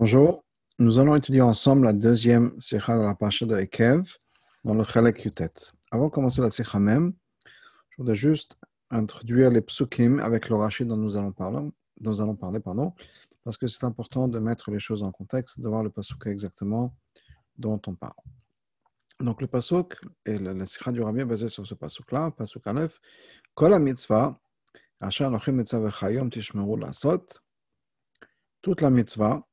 Bonjour, nous allons étudier ensemble la deuxième sikha de la parasha de Ekev dans le Chalek Yutet. Avant de commencer la sikha même, je voudrais juste introduire les psukim avec le rachid dont nous allons parler, pardon, parce que c'est important de mettre les choses en contexte, de voir le pasuk exactement dont on parle. Donc le pasuk, et la, sikha du rabbi est basée sur ce pasuk-là, pasuk Aleph, Kol mitzvah, asher mitzvah v'chayom tishmeru lasot, toute la mitzvah,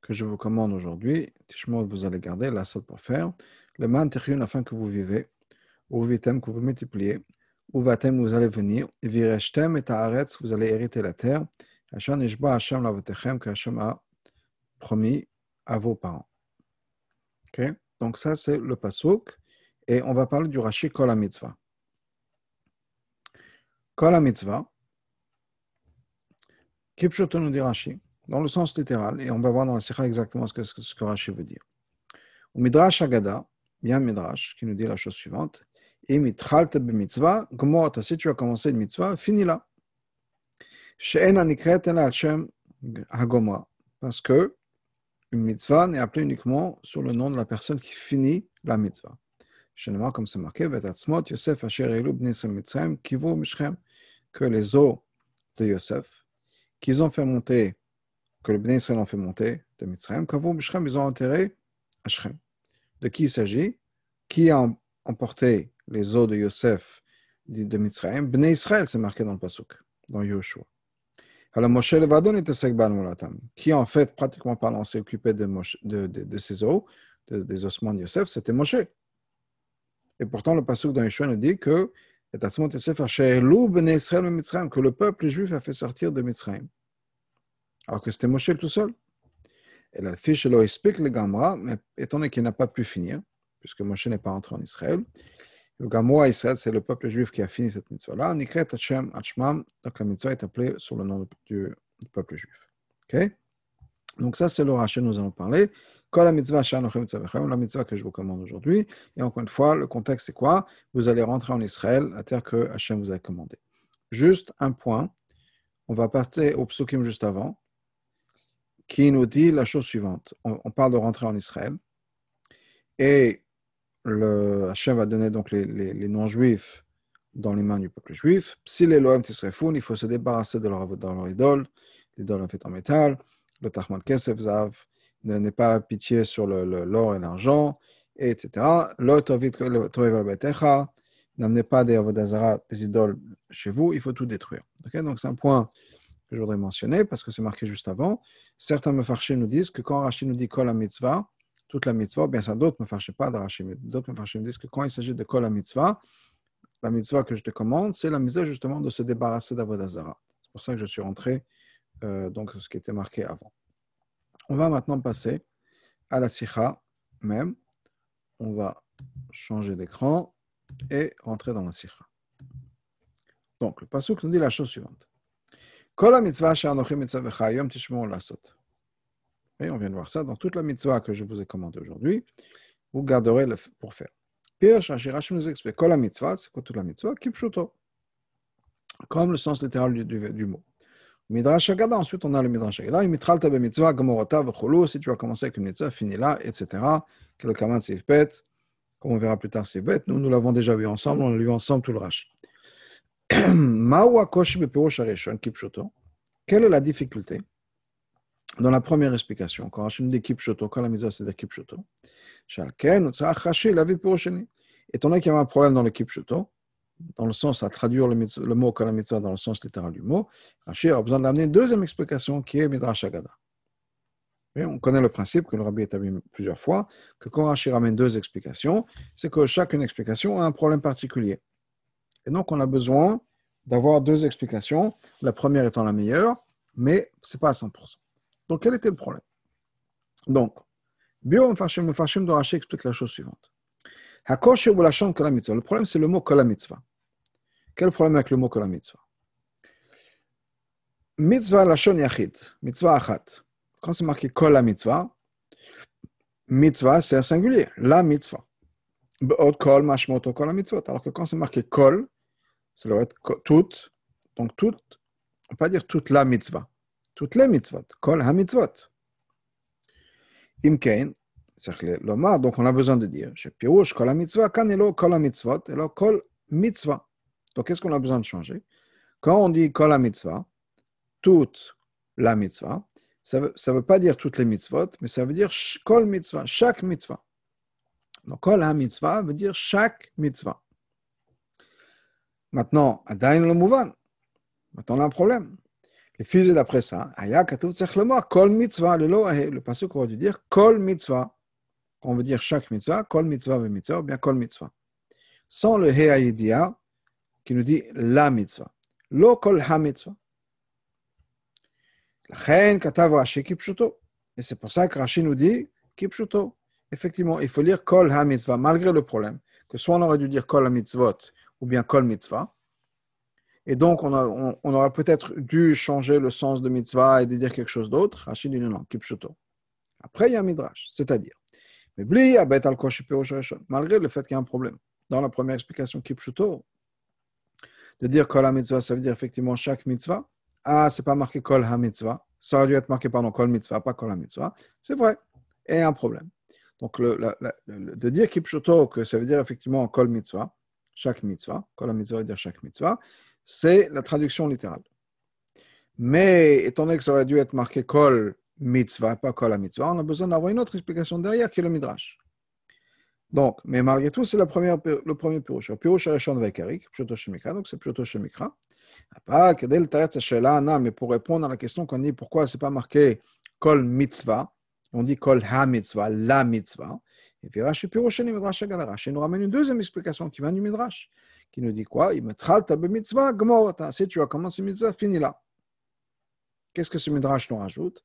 que je vous commande aujourd'hui, Tishmot, vous allez garder la salle pour faire, le man afin que vous vivez, ou vitem, que vous multipliez, ou vatem, vous allez venir, vireshtem et ta'aretz, vous allez hériter la terre, Hashem ishba Hashem lavotechem, que Hashem a promis à vos parents. Ok? Donc ça, c'est le pasuk, et on va parler du Rashi Kol mitzvah. Kol mitzvah, Kipshot nous dit Rashi, dans le sens littéral, et on va voir dans la Sikha exactement ce que, ce que Rashi veut dire. Au Midrash Agada, bien Midrash, qui nous dit la chose suivante Et si tu as commencé une mitzvah, finis-la. Parce que une mitzvah n'est appelée uniquement sur le nom de la personne qui finit la mitzvah. comme c'est marqué, Yosef que les os de Yosef, qu'ils ont fait monter que le Bnei Israël ont fait monter de Mitzrayim, vous, Mitzrayim, ils ont enterré Shrem. De qui il s'agit? Qui a emporté les eaux de Yosef de Mitzrayim? Bnei Israël, c'est marqué dans le Pasuk, dans Yoshua. Alors Moshe Levadon était Sekban Mulatam, qui en fait, pratiquement parlant, s'est occupé de, de, de, eaux, des ossements de Yosef, c'était Moshe. Et pourtant, le Pasuk dans Yoshua nous dit que que le peuple juif a fait sortir de Mitzrayim alors que c'était Moshe tout seul. Et la fiche leur explique le Gamra, mais étant donné qu'il n'a pas pu finir, puisque Moshe n'est pas entré en Israël, le Gamra Israël, c'est le peuple juif qui a fini cette mitzvah-là. Nikret Hachem donc la mitzvah est appelée sur le nom du, peuple juif. Donc ça, c'est le rachat nous allons parler. Quand la mitzvah, la mitzvah que je vous commande aujourd'hui. Et encore une fois, le contexte, c'est quoi? Vous allez rentrer en Israël, la terre que Hachem vous a commandée. Juste un point. On va partir au psukim juste avant qui nous dit la chose suivante. On, parle de rentrer en Israël et le Hachem va donner donc les, les, non-juifs dans les mains du peuple juif. Si les lois fous, il faut se débarrasser de leur, de leur idole, l'idole en fait en métal, le Tachman Kesef Zav, n'est pas pitié sur l'or et l'argent, etc. N'amenez pas des des idoles chez vous, il faut tout détruire. Donc c'est un point que je voudrais mentionner parce que c'est marqué juste avant. Certains me farchés nous disent que quand Rachid nous dit kol mitzvah, toute la mitzvah, bien ça, d'autres me farchent pas de mais d'autres nous disent que quand il s'agit de kol mitzvah, la mitzvah que je te commande, c'est la mitzvah justement de se débarrasser d'Avodazara. C'est pour ça que je suis rentré euh, donc ce qui était marqué avant. On va maintenant passer à la sikha même. On va changer d'écran et rentrer dans la sikha. Donc, le pasuk nous dit la chose suivante. Et on vient de voir ça. Dans toute la mitzvah que je vous ai commandée aujourd'hui, vous garderez le pour faire. Pierre Rashi nous explique Kol mitzvah, c'est quoi toute la mitzvah? Kipshuto. Comme le sens littéral du, mot. Midrash Agada, ensuite on a le Midrash Agada. Mitzvah, gamorota, v'chulu. Si tu vas commencer avec une mitzvah, finis là, etc. Quel kaman. Comme on verra plus tard, bête. Nous, nous l'avons déjà vu ensemble. On a lu ensemble tout le Rashi. Quelle est la difficulté dans la première explication? Quand Hachim dit Kipshoto, quand la mitzvah c'est de Kipshoto, étant donné qu'il y avait un problème dans le Kipshoto, dans le sens à traduire le, mot mitzvah dans le sens littéral du mot, Rachid a besoin d'amener une deuxième explication qui est Midrash Agada. on connaît le principe que le rabbi a établi plusieurs fois, que quand Rachid ramène deux explications, c'est que chacune explication a un problème particulier. Et donc, on a besoin d'avoir deux explications, la première étant la meilleure, mais ce n'est pas à 100%. Donc, quel était le problème? Donc, Bio Mfashim de Rashi explique la chose suivante. Le problème, c'est le mot Kol mitzvah. Quel est le problème avec le mot Kol mitzvah Mitzvah Lashon Yachid, mitzvah achat. Quand c'est marqué Kol mitzvah, mitzvah, c'est un singulier, la mitzvah. Alors que quand c'est marqué kol, ça doit être toute. Donc toute, on ne peut dire toute la mitzvah. Toutes les mitzvot. Kol ha mitzvot. Imkein, donc on a besoin de dire, chez Pirouche, kol mitzvah, kanelo kol mitzvot, et kol mitzvah. Donc qu'est-ce qu'on a besoin de changer? Quand on dit kol mitzvah, toute la mitzvah, ça ne veut, pas dire toutes les mitzvot, mais ça veut dire kol mitzvah, chaque mitzvah. Donc kol mitzvah veut dire chaque mitzvah. Maintenant, adain le mouvan. Maintenant, on a un problème. Les fils d'après ça, aya katuv kol mitzvah, le lo le passage qu'on va dire kol mitzvah. On veut dire chaque mitzvah, kol mitzvah ve mitzvah, ou bien kol mitzvah. Sans le he qui nous dit la mitzvah. Lo kol ha mitzvah. Et c'est pour ça que Rashi nous dit kipshuto. Effectivement, il faut lire kol ha mitzvah, malgré le problème. Que soit on aurait dû dire kol ha mitzvot, ou bien kol mitzvah. Et donc, on, aurait peut-être dû changer le sens de mitzvah et de dire quelque chose d'autre. Rashi dit non, non, kipshuto. Après, il y a un midrash, c'est-à-dire, malgré le fait qu'il y a un problème. Dans la première explication, kipshuto, de dire kol ha mitzvah, ça veut dire effectivement chaque mitzvah. Ah, c'est pas marqué kol ha mitzvah. Ça aurait dû être marqué, pardon, kol mitzvah, pas kol ha mitzvah. C'est vrai. Et un problème. Donc, de dire kipshuto, que ça veut dire effectivement kol mitzvah, chaque mitzvah, kol mitzvah veut dire chaque mitzvah, c'est la traduction littérale. Mais étant donné que ça aurait dû être marqué kol mitzvah, pas kol mitzvah, on a besoin d'avoir une autre explication derrière qui est le midrash. Donc, mais malgré tout, c'est le premier pirouche est avec Eric, pshuto shemikra, donc c'est pshuto shemikra. Mais pour répondre à la question qu'on dit pourquoi c'est pas marqué kol mitzvah, on dit kol ha mitzvah, la mitzvah. Et puis Rashi Pirosheni Midrash Rashi nous ramène une deuxième explication qui vient du Midrash, qui nous dit quoi? Il mitzvah, gmorata. Si tu as commencé mitzvah, finis là. Qu'est-ce que ce Midrash nous rajoute?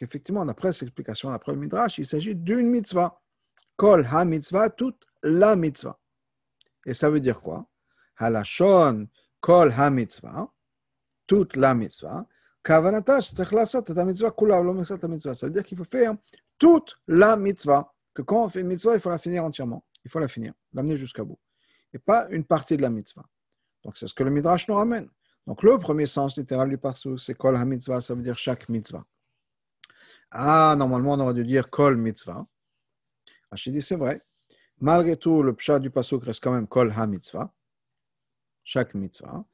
Effectivement, d'après cette explication, d'après le Midrash, il s'agit d'une mitzvah. Kol ha mitzvah, toute la mitzvah. Et ça veut dire quoi? Halashon kol ha mitzvah, toute la mitzvah. Mitzvah mitzvah. Ça veut dire qu'il faut faire toute la mitzvah. Que quand on fait une mitzvah, il faut la finir entièrement. Il faut la finir, l'amener jusqu'à bout. Et pas une partie de la mitzvah. Donc c'est ce que le Midrash nous ramène. Donc le premier sens littéral du parsou, c'est kol ha mitzvah, ça veut dire chaque mitzvah. Ah, normalement, on aurait dû dire kol mitzvah. Rachid dit c'est vrai. Malgré tout, le pshat du pasuk reste quand même kol ha-mitzvah, chaque mitzvah.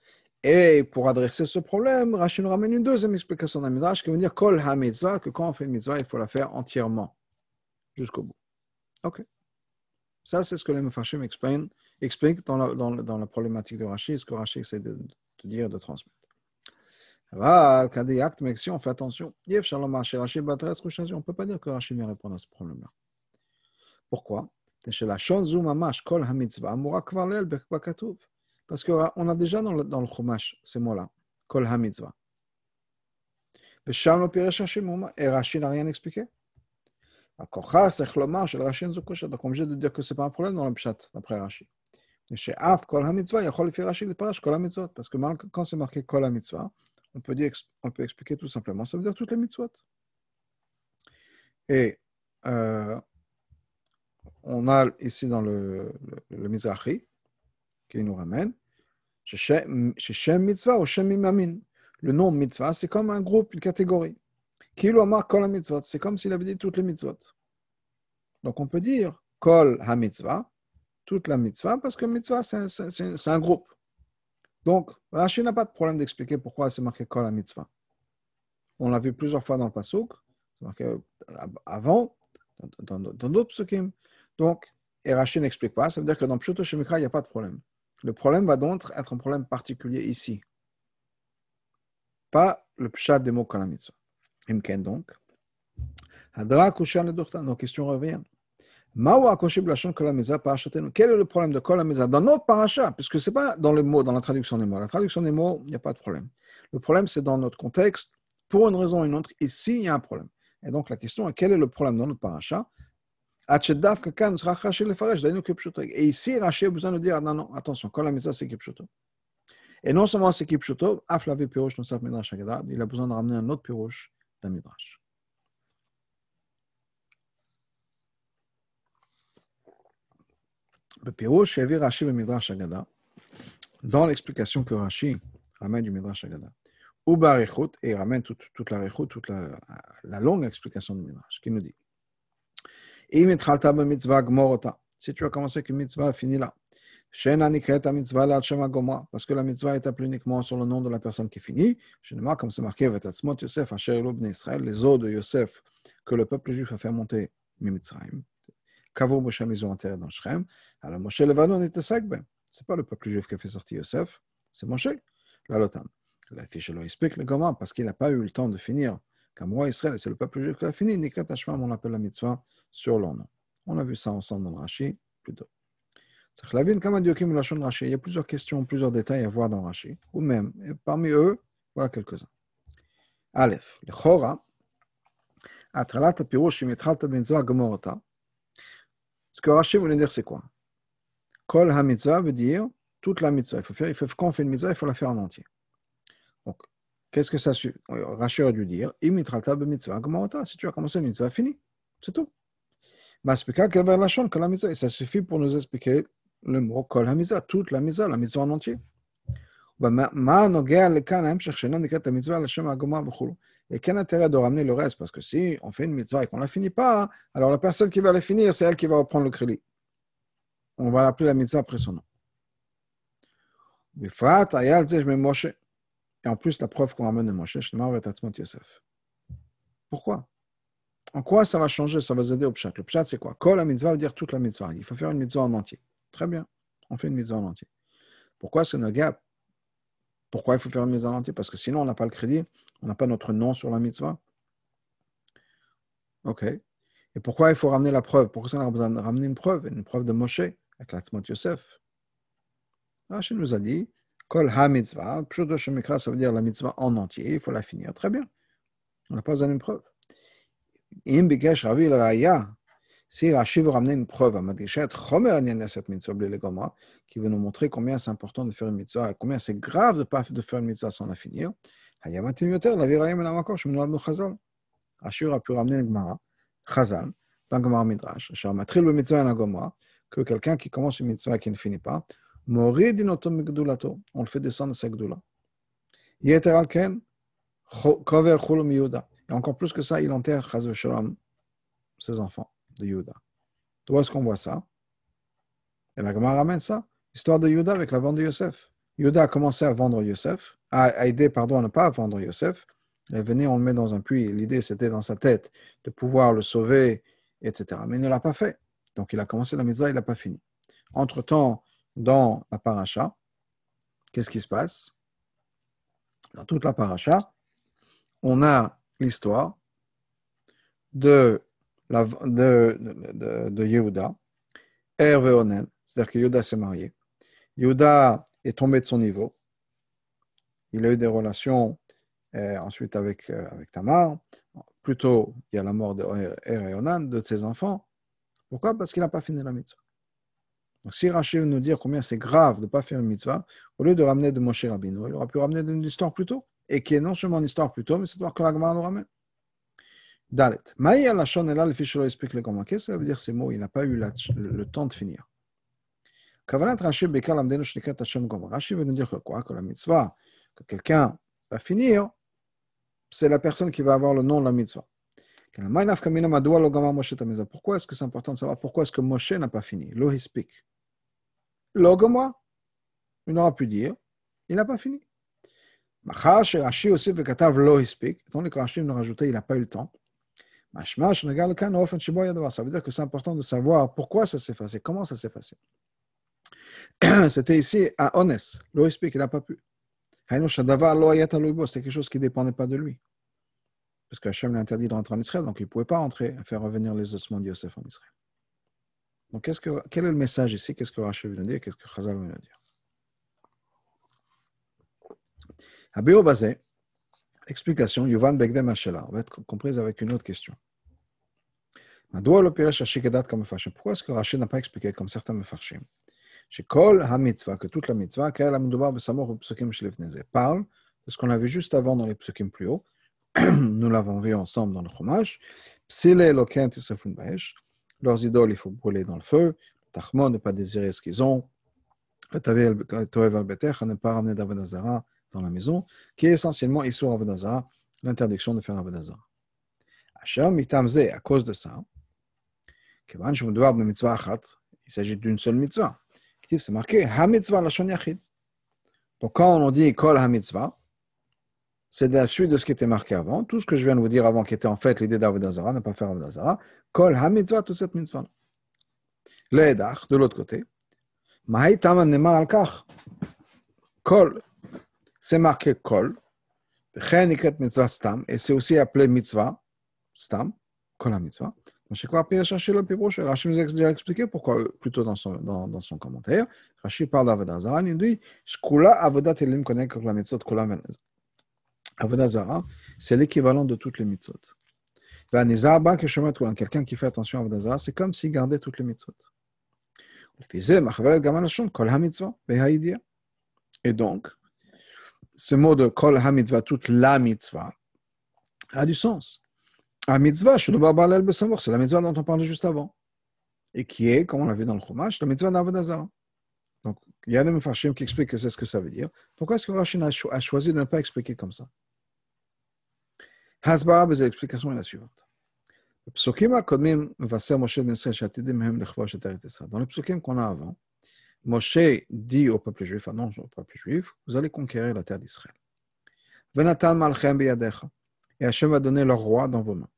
Et pour adresser ce problème, Rachid nous ramène une deuxième explication d'un midrash qui veut dire kol ha-mitzvah, que quand on fait une mitzvah, il faut la faire entièrement, jusqu'au bout. Ok. Ça, c'est ce que les Mefashim expliquent dans la, la problématique de Rachid, ce que Rachid essaie de, de dire, de transmettre. Quand des actes, mais si on fait attention, on ne peut pas dire que Rachid vient répondre à ce problème-là. Pourquoi? Parce qu'on a déjà dans le, Chumash ces mots-là, Kol HaMitzvah. Et Rashi n'a rien expliqué? Donc, on est obligé de dire que ce n'est pas un problème dans le Pshat, d'après Rashi. Chez Af, Kol il y a Rashi, le Parash, Kol. Parce que quand c'est marqué Kol HaMitzvah, on peut, expliquer tout simplement, ça veut dire toutes les mitzvot. Et euh, on a ici dans le, Mizrahi, qui nous ramène, Shem Mitzvah ou Shem Imamin. Le nom Mitzvah, c'est comme un groupe, une catégorie. Kilo Amar Kol c'est comme s'il avait dit toutes les mitzvot. Donc on peut dire Kol HaMitzvah, toute la mitzvah, parce que mitzvah, c'est un, groupe. Donc, Rashi n'a pas de problème d'expliquer pourquoi c'est marqué Kol HaMitzvah. On l'a vu plusieurs fois dans le Pasuk, c'est marqué avant, dans d'autres psukim. Donc, et Rachid n'explique pas, ça veut dire que dans Pshuto Shemikra, il n'y a pas de problème. Le problème va donc être un problème particulier ici. Pas le pshat des mots kalamitza. Imken donc. Le Nos questions reviennent. Quel est le problème de Kolamiza dans notre paracha Puisque ce n'est pas dans les mots, dans la traduction des mots. La traduction des mots, il n'y a pas de problème. Le problème, c'est dans notre contexte, pour une raison ou une autre. Ici, il y a un problème. Et donc, la question est quel est le problème dans notre paracha et ici, Rashi a besoin de dire, non, non, attention, quand la misa c'est Kipshuto. Et non seulement c'est Kipshuto, Af lavé Pirosh, Midrash Agada, il a besoin de ramener un autre Pirosh d'un Midrash. Le Pirosh, il y Rashi le Midrash Agada, dans l'explication que Rashi ramène du Midrash Agada. ou barichut, et il ramène toute, la réchoute, toute la, la, longue explication du Midrash, qui nous dit Si tu as commencé avec une mitzvah, finis là. Parce que la mitzvah est appelée uniquement sur le nom de la personne qui finit. Comme c'est marqué, Yosef, Israël, les eaux de Yosef que le peuple juif a fait monter Mimitzraim. Kavou Moshe, ils ont enterré dans Shrem. Alors Moshe Levanon était ben. Ce n'est pas le peuple juif qui a fait sortir Yosef, c'est Moshe, la Lotam. La fiche lo explique le comment, parce qu'il n'a pas eu le temps de finir. Comme roi Israël, c'est le peuple juif qui a fini. Nikat Hashmam, on appelle la mitzvah sur leur nom. On a vu ça ensemble dans Rashi plus tôt. Il y a plusieurs questions, plusieurs détails à voir dans Rashi, ou même, parmi eux, voilà quelques-uns. Aleph, le Chora, Mitrata Benzah Gomorota. Ce que Rashi voulait dire, c'est quoi? Kol HaMitzvah veut dire toute la mitzvah. Il faut faire, il faut, quand on fait une mitzvah, il faut la faire en entier. Donc, qu'est-ce que ça suit Rashi aurait dû dire Imitrata Mitzvah Gomorota. Si tu as commencé une mitzvah, fini. C'est tout. Maspika Kever Lachon, que la mitzvah. Et ça suffit pour nous expliquer le mot kol hamiza, toute la mitzvah, la mitzvah en entier. Et quel intérêt de ramener le reste? Parce que si on fait une mitzvah et qu'on ne la finit pas, alors la personne qui va la finir, c'est elle qui va reprendre le crédit. On va l'appeler la mitzvah après son nom. Et en plus, la preuve qu'on ramène à Moshe, Yosef. Pourquoi? En quoi ça va changer? Ça va aider au pshat. Le pshat, c'est quoi? Kol la mitzvah veut dire toute la mitzvah. Il faut faire une mitzvah en entier. Très bien. On fait une mise en entier. Pourquoi ce gap Pourquoi il faut faire une mise en entier? Parce que sinon, on n'a pas le crédit, on n'a pas notre nom sur la mitzvah. OK. Et pourquoi il faut ramener la preuve? Pourquoi on a besoin de ramener une preuve? Une preuve de Moshe avec l'Atzmot Yosef. Rachid nous a dit Kol ha-mitzvah, ça veut dire la mitzvah en entier, il faut la finir. Très bien. On n'a pas besoin d'une preuve. Im bikesh ravi si Rashi veut ramener une preuve à mitzvah qui veut nous montrer combien c'est important de faire une mitzvah, combien c'est grave de ne pas faire une mitzvah sans la finir, Rashi aurait pu ramener une Gemara, Chazal, dans Gemara Midrash, que quelqu'un qui commence une mitzvah et qui ne finit pas, on le fait descendre de sa gdula. Et encore plus que ça, il enterre ses enfants de Yuda. Où est-ce qu'on voit ça? Et la Gemara ramène ça. Histoire de Yuda avec la vente de Yosef. Yuda a commencé à vendre Yosef, a aidé, pardon, à ne pas vendre Yosef. Il venait, on le met dans un puits. L'idée, c'était dans sa tête de pouvoir le sauver, etc. Mais il ne l'a pas fait. Donc, il a commencé la mitzvah, il n'a pas fini. Entre-temps, dans la paracha, qu'est-ce qui se passe? Dans toute la paracha, on a l'histoire de de, de, de Yehuda, Hervé Onen, c'est-à-dire que Yehuda s'est marié. Yehuda est tombé de son niveau. Il a eu des relations euh, ensuite avec, euh, avec Tamar. Il y a la mort de Er et Onan, de ses enfants. Pourquoi? Parce qu'il n'a pas fini la mitzvah. Donc, si Rachid veut nous dire combien c'est grave de ne pas faire une mitzvah, au lieu de ramener de Moshe Rabbeinu, il aurait pu ramener une histoire plus tôt, et qui est non seulement une histoire plus tôt, mais c'est que la nous ramène. Dalet. Maïa Lachon est là, le fichier explique le comment. Qu'est-ce que ça veut dire ces mots? Il n'a pas eu la, le, le, temps de finir. Kavanat Rashi Bekar Lamdenu Shnikat Hashem Gomor. Rashi veut nous dire que quoi? Que la mitzvah, que quelqu'un va finir, c'est la personne qui va avoir le nom de la mitzvah. Pourquoi est-ce que c'est important de savoir pourquoi est-ce que Moshe n'a pas fini? Lo Gomor. Il n'aura pu dire, il n'a pas fini. Rashi aussi veut lo hispik. Donné que Rashi nous rajouté, il n'a pas eu le temps. Ça veut dire que c'est important de savoir pourquoi ça s'est passé, comment ça s'est passé. C'était ici à Honest. L'OSP qu'il n'a pas pu. C'était quelque chose qui ne dépendait pas de lui. Parce que Hachem l'a interdit de rentrer en Israël, donc il ne pouvait pas rentrer et faire revenir les ossements de Yosef en Israël. Donc, que, quel est le message ici? Qu'est-ce que Rachel veut dire? Qu'est-ce que Chazal veut dire? Abéo Bazé, explication, Yuvan Begdem Hashela, va être comprise avec une autre question. Pourquoi est-ce que Rachid n'a pas expliqué comme certains Kol ha-mitzvah, que toute la mitzvah, parle de ce qu'on a vu juste avant dans les psukim plus haut. Nous l'avons vu ensemble dans le chômage. Leurs idoles, il faut brûler dans le feu. Tachmon, ne pas désirer ce qu'ils ont. Le toev al-beter, ne pas ramener d'Avanazara dans la maison, qui est essentiellement Issur Avodazara, l'interdiction de faire Avodazara. Mitamze, à cause de ça, il s'agit d'une seule mitzvah. C'est marqué Ha mitzvah la yachid. Donc quand on dit Kol ha mitzvah, c'est la suite de ce qui était marqué avant. Tout ce que je viens de vous dire avant, qui était en fait l'idée d'Avodazara, ne pas faire Avodazara. Kol ha mitzvah, toute cette mitzvah. L'Edach, de l'autre côté. Mahai taman nemar al kach. Kol, c'est marqué Kol. Et c'est aussi appelé mitzvah, stam, kol mitzvah. Rashi nous a déjà expliqué pourquoi, euh, plutôt dans son, dans, dans son commentaire. Rashi parle d'Avodazara, il dit Avodat Elim la mitzvot Avodazara, c'est l'équivalent de toutes les mitzvot. Quelqu'un qui fait attention à Avodazara, c'est comme s'il gardait toutes les mitzvot. Et donc, ce mot de Kol HaMitzvah, toute la mitzvah, a du sens. La mitzvah, c'est la mitzvah dont on parlait juste avant. Et qui est, comme on l'a vu dans le Chumash, la mitzvah d'Avodazara. Donc, il y a des Mefarshim qui expliquent que c'est ce que ça veut dire. Pourquoi est-ce que Rachid a choisi de ne pas expliquer comme ça? Hasbara, l'explication est la suivante. Dans les psukim qu'on a avant, Moshe dit au peuple juif, annonce au peuple juif, vous allez conquérir la terre d'Israël. Et Hachem va donner leur roi dans vos mains.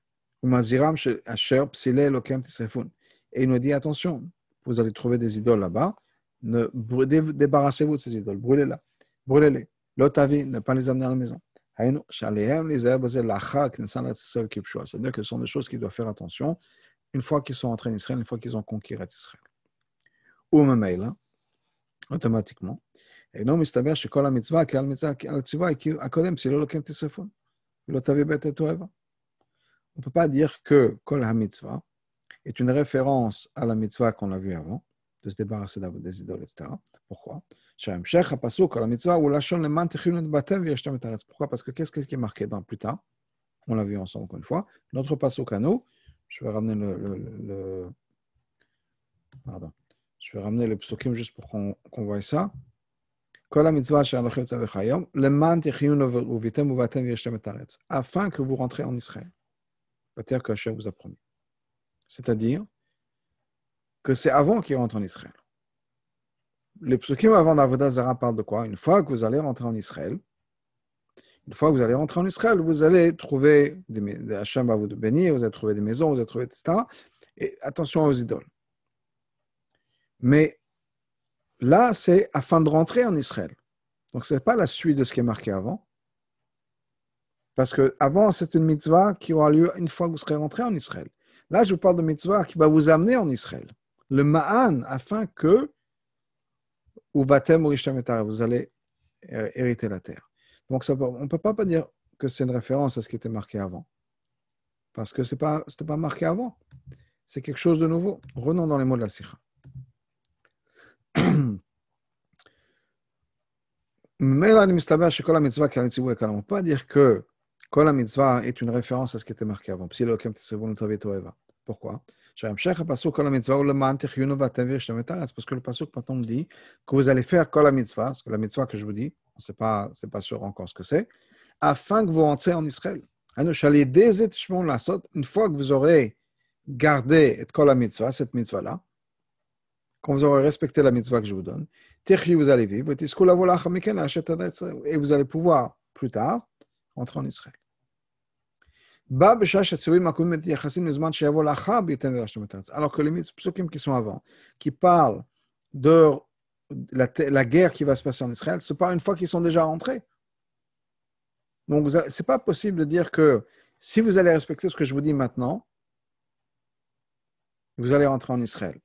Et il nous dit attention, vous allez trouver des idoles là-bas, ne, débarrassez-vous de ces idoles, brûlez-la, brûlez-les. L'otavi, ne pas les amener à la maison. C'est-à-dire que ce sont des choses qui doivent faire attention une fois qu'ils sont entrés en Israël, une fois qu'ils ont conquis Israël. Ou même automatiquement. Et non, מסתבר שכל המצווה, כי המצווה, הציווה הקודם, שלא לוקחים תשרפון. ולא תביא בית את אוהבה on ne peut pas dire que Kol HaMitzvah est une référence à la mitzvah qu'on a vue avant, de se débarrasser des idoles, etc. Pourquoi Pourquoi Parce que qu'est-ce qui est marqué dans plus tard On l'a vu ensemble encore une fois. Notre pasuk à nous, je vais ramener le, le, le, pardon, je vais ramener le psukim juste pour qu'on qu ça. Afin que vous rentrez en Israël la terre que Hachem vous a promis. C'est-à-dire que c'est avant qu'il rentre en Israël. Les psukim avant d'Avodah Zara parlent de quoi? Une fois que vous allez rentrer en Israël, une fois que vous allez rentrer en Israël, vous allez trouver, des, Hachem va vous bénir, vous allez trouver des maisons, vous allez trouver, etc. Et attention aux idoles. Mais là, c'est afin de rentrer en Israël. Donc, ce n'est pas la suite de ce qui est marqué avant. Parce qu'avant, c'est une mitzvah qui aura lieu une fois que vous serez rentré en Israël. Là, je vous parle de mitzvah qui va vous amener en Israël. Le ma'an, afin que, ou vatem ou vous allez euh, hériter la terre. Donc, on ne peut pas dire que c'est une référence à ce qui était marqué avant. Parce que ce n'était pas, pas marqué avant. C'est quelque chose de nouveau. Renons dans les mots de la Sikha. Mais là, on ne peut pas dire que la mitzvah est une référence à ce qui était marqué avant. Pourquoi? Parce que le pasuk maintenant dit que vous allez faire la mitzvah, parce la mitzvah que je vous dis, ce n'est pas, pas sûr encore ce que c'est, afin que vous rentrez en Israël. Une fois que vous aurez gardé la mitzvah, cette mitzvah-là, quand vous aurez respecté la mitzvah que je vous donne, vous allez vivre, et vous allez pouvoir plus tard rentrer en Israël. Alors que les psukim qui sont avant, qui parlent de la, guerre qui va se passer en Israël, ce n'est pas une fois qu'ils sont déjà rentrés. Donc, ce n'est pas possible de dire que si vous allez respecter ce que je vous dis maintenant, vous allez rentrer en Israël.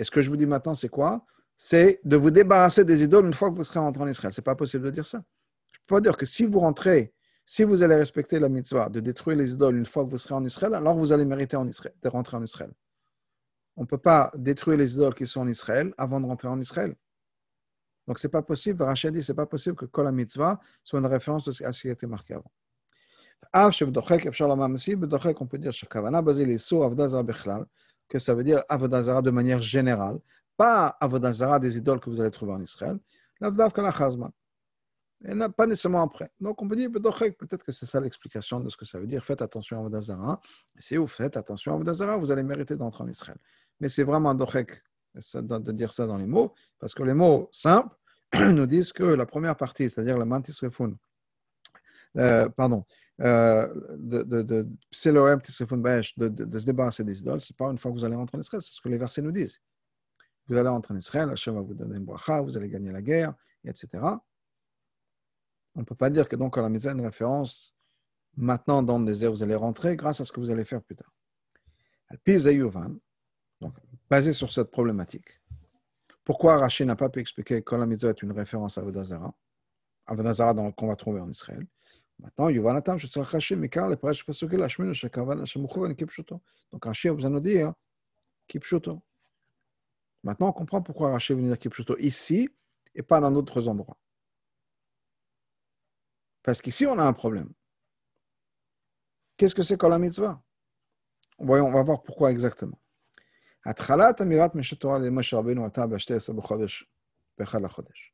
Et ce que je vous dis maintenant, c'est quoi? C'est de vous débarrasser des idoles une fois que vous serez rentré en Israël. Ce n'est pas possible de dire ça. Je peux pas dire que si vous rentrez si vous allez respecter la mitzvah de détruire les idoles une fois que vous serez en Israël, alors vous allez mériter de rentrer en Israël. On ne peut pas détruire les idoles qui sont en Israël avant de rentrer en Israël. Donc, ce n'est pas possible, Rachid dit, ce n'est pas possible que Kol mitzvah soit une référence à ce qui a été marqué avant. On peut dire que ça veut dire Avodazara de manière générale, pas Avodazara des idoles que vous allez trouver en Israël, et pas nécessairement après. Donc on peut dire peut-être que c'est ça l'explication de ce que ça veut dire. Faites attention à Vodazara. Si vous faites attention à Vodazara, vous allez mériter d'entrer en Israël. Mais c'est vraiment Dochek de dire ça dans les mots, parce que les mots simples nous disent que la première partie, c'est-à-dire la mantis refun, euh, pardon, euh, de, de, de, se débarrasser des idoles, c'est pas une fois que vous allez rentrer en Israël, c'est ce que les versets nous disent. Vous allez rentrer en Israël, Hachem va vous donner une bracha, vous allez gagner la guerre, etc. On ne peut pas dire que donc à la mitzvah une référence maintenant dans le désert, vous allez rentrer grâce à ce que vous allez faire plus tard. Donc, basé sur cette problématique, pourquoi Rachid n'a pas pu expliquer que la mitzvah est une référence à Vodazara, à Vodazara qu'on va trouver en Israël Maintenant, Yuvanatam, je suis Rachid, mais car le prêche pas ce que la chemin, je kavan, je mouchovan, kipshuto. Donc Rachid a besoin de dire kipshuto. Maintenant, on comprend pourquoi Rachid veut dire kipshuto ici et pas dans d'autres endroits. Parce qu'ici, on a un problème. Qu'est-ce que c'est que la mitzvah Voyons, on va voir pourquoi exactement. התחלת אמירת משתורה למשה רבינו אתה ב-12 בחודש, באחד לחודש.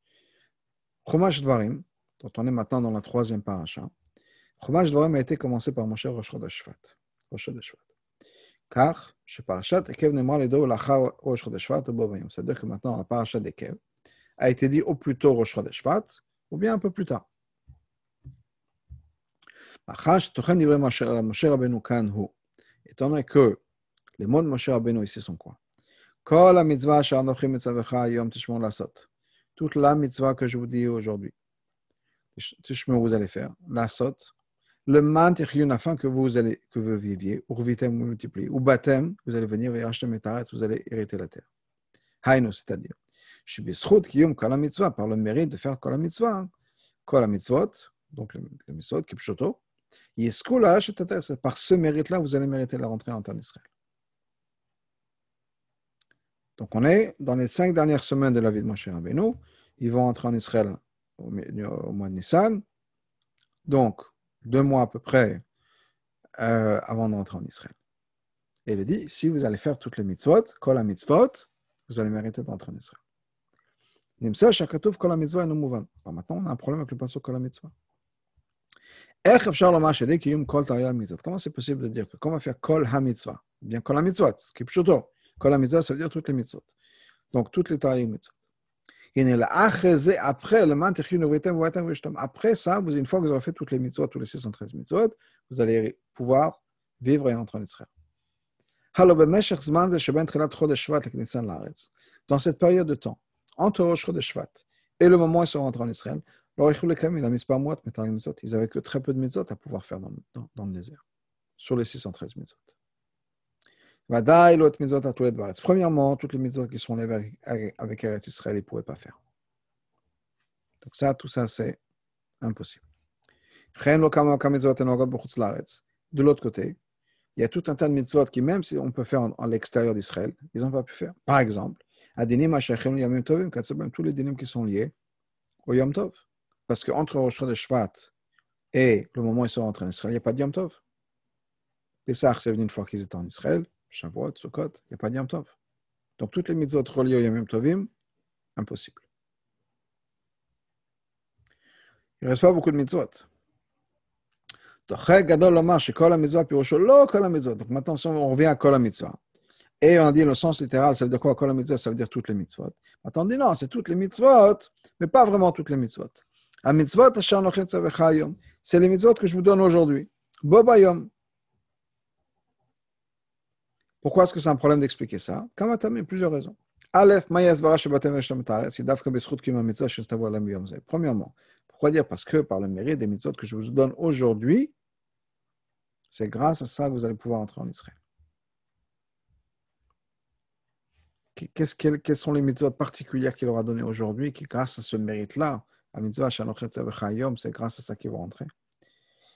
חומש דברים, dont on est maintenant dans la troisième paracha. Chumash Dvarim a été commencé par Moshe Rosh Chodeshvat. Car, chez Parashat, Ekev Nemar Ledo Lacha Rosh Chodeshvat Bovayim. C'est-à-dire que maintenant, la paracha d'Ekev a été dit au plus tôt Rosh Chodeshvat, ou bien un peu plus tard. Achash, Tochen Divre Moshe Rabbeinu Kan Hu, Étant donné que les mots de Moshe Rabbeinu ici sont quoi? Toute la mitzvah que je vous dis aujourd'hui tishmon vous allez faire, lasot. Le man tichyun afin que vous allez que vous viviez, ou revitem vous multipliez, ou batem, vous allez venir et acheter metaretz, vous allez hériter la terre. Hainu, c'est-à-dire, shibisrut kiyum kol la mitzvah, par le mérite de faire kol la mitzvah, kol la mitzvot, donc le, mitzvot, kipshoto, yeskula c'est par ce mérite-là, vous allez mériter la rentrée en terre d'Israël. Donc, on est dans les cinq dernières semaines de la vie de Moshe Rabbeinu. Ils vont entrer en Israël au, mois de Nissan. Donc, deux mois à peu près euh, avant d'entrer en Israël. Et il dit, si vous allez faire toutes les mitzvot, kol mitzvot, vous allez mériter d'entrer en Israël. Maintenant, on a un problème avec le passage kol mitzvot. Comment c'est possible de dire que comment faire kol ha-mitzvah Bien kol ha-mitzvot, ce qui est pshuto. Kol mitzvah, ça veut dire toutes les mitzvot. Donc, toutes les tailles mitzvot. Après, après ça, vous, une fois que vous aurez fait toutes les mitzvot, tous les 613 mitzvot, vous allez pouvoir vivre et entrer en Israël. Dans cette période de temps, entre Rosh et le moment où ils sont rentrés en Israël, ils n'avaient que très peu de mitzvot à pouvoir faire dans, dans, dans le désert, sur les 613 mitzvot. Premièrement, toutes les mitzvot qui sont levées avec Eretz Israël, ils ne pourraient pas faire. Donc ça, tout ça, c'est impossible. De l'autre côté, il y a tout un tas de mitzvot qui, même si on peut faire en, l'extérieur d'Israël, ils n'ont pas pu faire. Par exemple, tous les dinim qui sont liés au Yom Tov. Parce qu'entre Rosh Shvat et le moment où ils sont rentrés en Israël, il n'y a pas de Yom Tov. Pessah, c'est venu une fois qu'ils étaient en Israël. Shavuot, Sukkot, il n'y a pas de Yom Tov. Donc toutes les mitzvot reliées au Yom Tovim, impossible. Il ne reste pas beaucoup de mitzvot. Donc maintenant, si on revient à Kol mitzvah, et on dit le sens littéral, ça veut dire quoi Kol mitzvah, ça veut dire toutes les mitzvot. Maintenant, on non, c'est toutes les mitzvot, mais pas vraiment toutes les mitzvot. C'est les mitzvot que je vous donne aujourd'hui. Bobayom. Pourquoi est-ce que c'est un problème d'expliquer ça? Kamatam, plusieurs raisons. Premièrement, pourquoi dire? Parce que par le mérite des mitzvot que je vous donne aujourd'hui, c'est grâce à ça que vous allez pouvoir entrer en Israël. Quelles sont les mitzvot particulières qu'il aura données aujourd'hui qui, grâce à ce mérite-là, c'est grâce à ça qu'ils vont rentrer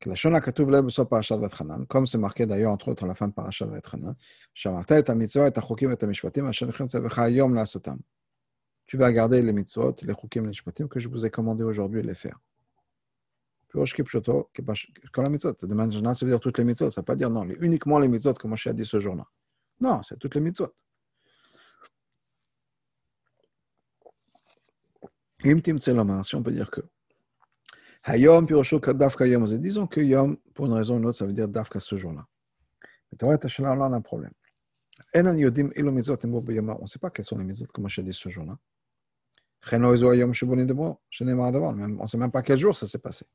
comme c'est marqué d'ailleurs entre autres à la fin de Parashat Vaetchanan, tu vas garder les mitzvot, les chukim, les shpatim que je vous ai commandé aujourd'hui de les faire. Kipshoto, kol mitzvot. De manière générale, ça veut dire toutes les mitzvot. Ça ne veut pas dire non, uniquement les mitzvot que Moshe a dit ce jour-là. Non, c'est toutes les mitzvot. Si on peut dire que. Hayom dafka yom. Disons que yom, pour une raison ou une autre, ça veut dire dafka ce jour-là. Mais tu vois, là, on a un problème. On ne sait pas quelles sont les que Moshe a dit ce jour-là. On ne sait même pas quel jour ça s'est passé.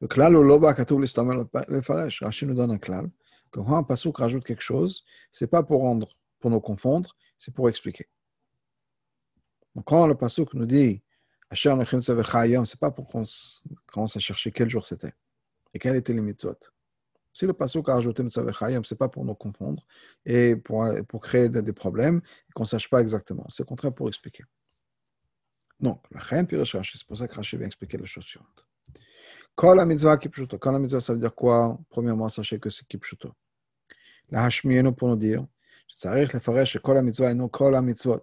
Le klal ou loba katoub le faresh. Rachid nous donne un klal. Quand un pasouk rajoute quelque chose, c'est pas pour rendre, pour nous confondre, c'est pour expliquer. Quand le pasouk nous dit Asher c'est pas pour qu'on commence à chercher quel jour c'était et quelles étaient les mitzvot. Si le pasuk a rajouté Mitzavechayom, c'est pas pour nous confondre et pour, pour créer des, problèmes qu'on ne sache pas exactement. C'est le contraire pour expliquer. Donc, la Chaim c'est pour ça que Rashi vient expliquer la chose suivante. Quand la mitzvah kipshuto, quand la mitzvah, ça veut dire quoi? Premièrement, sachez que c'est kipshuto. La Hashmienu pour nous dire, c'est-à-dire le que la mitzvah et non la mitzvot.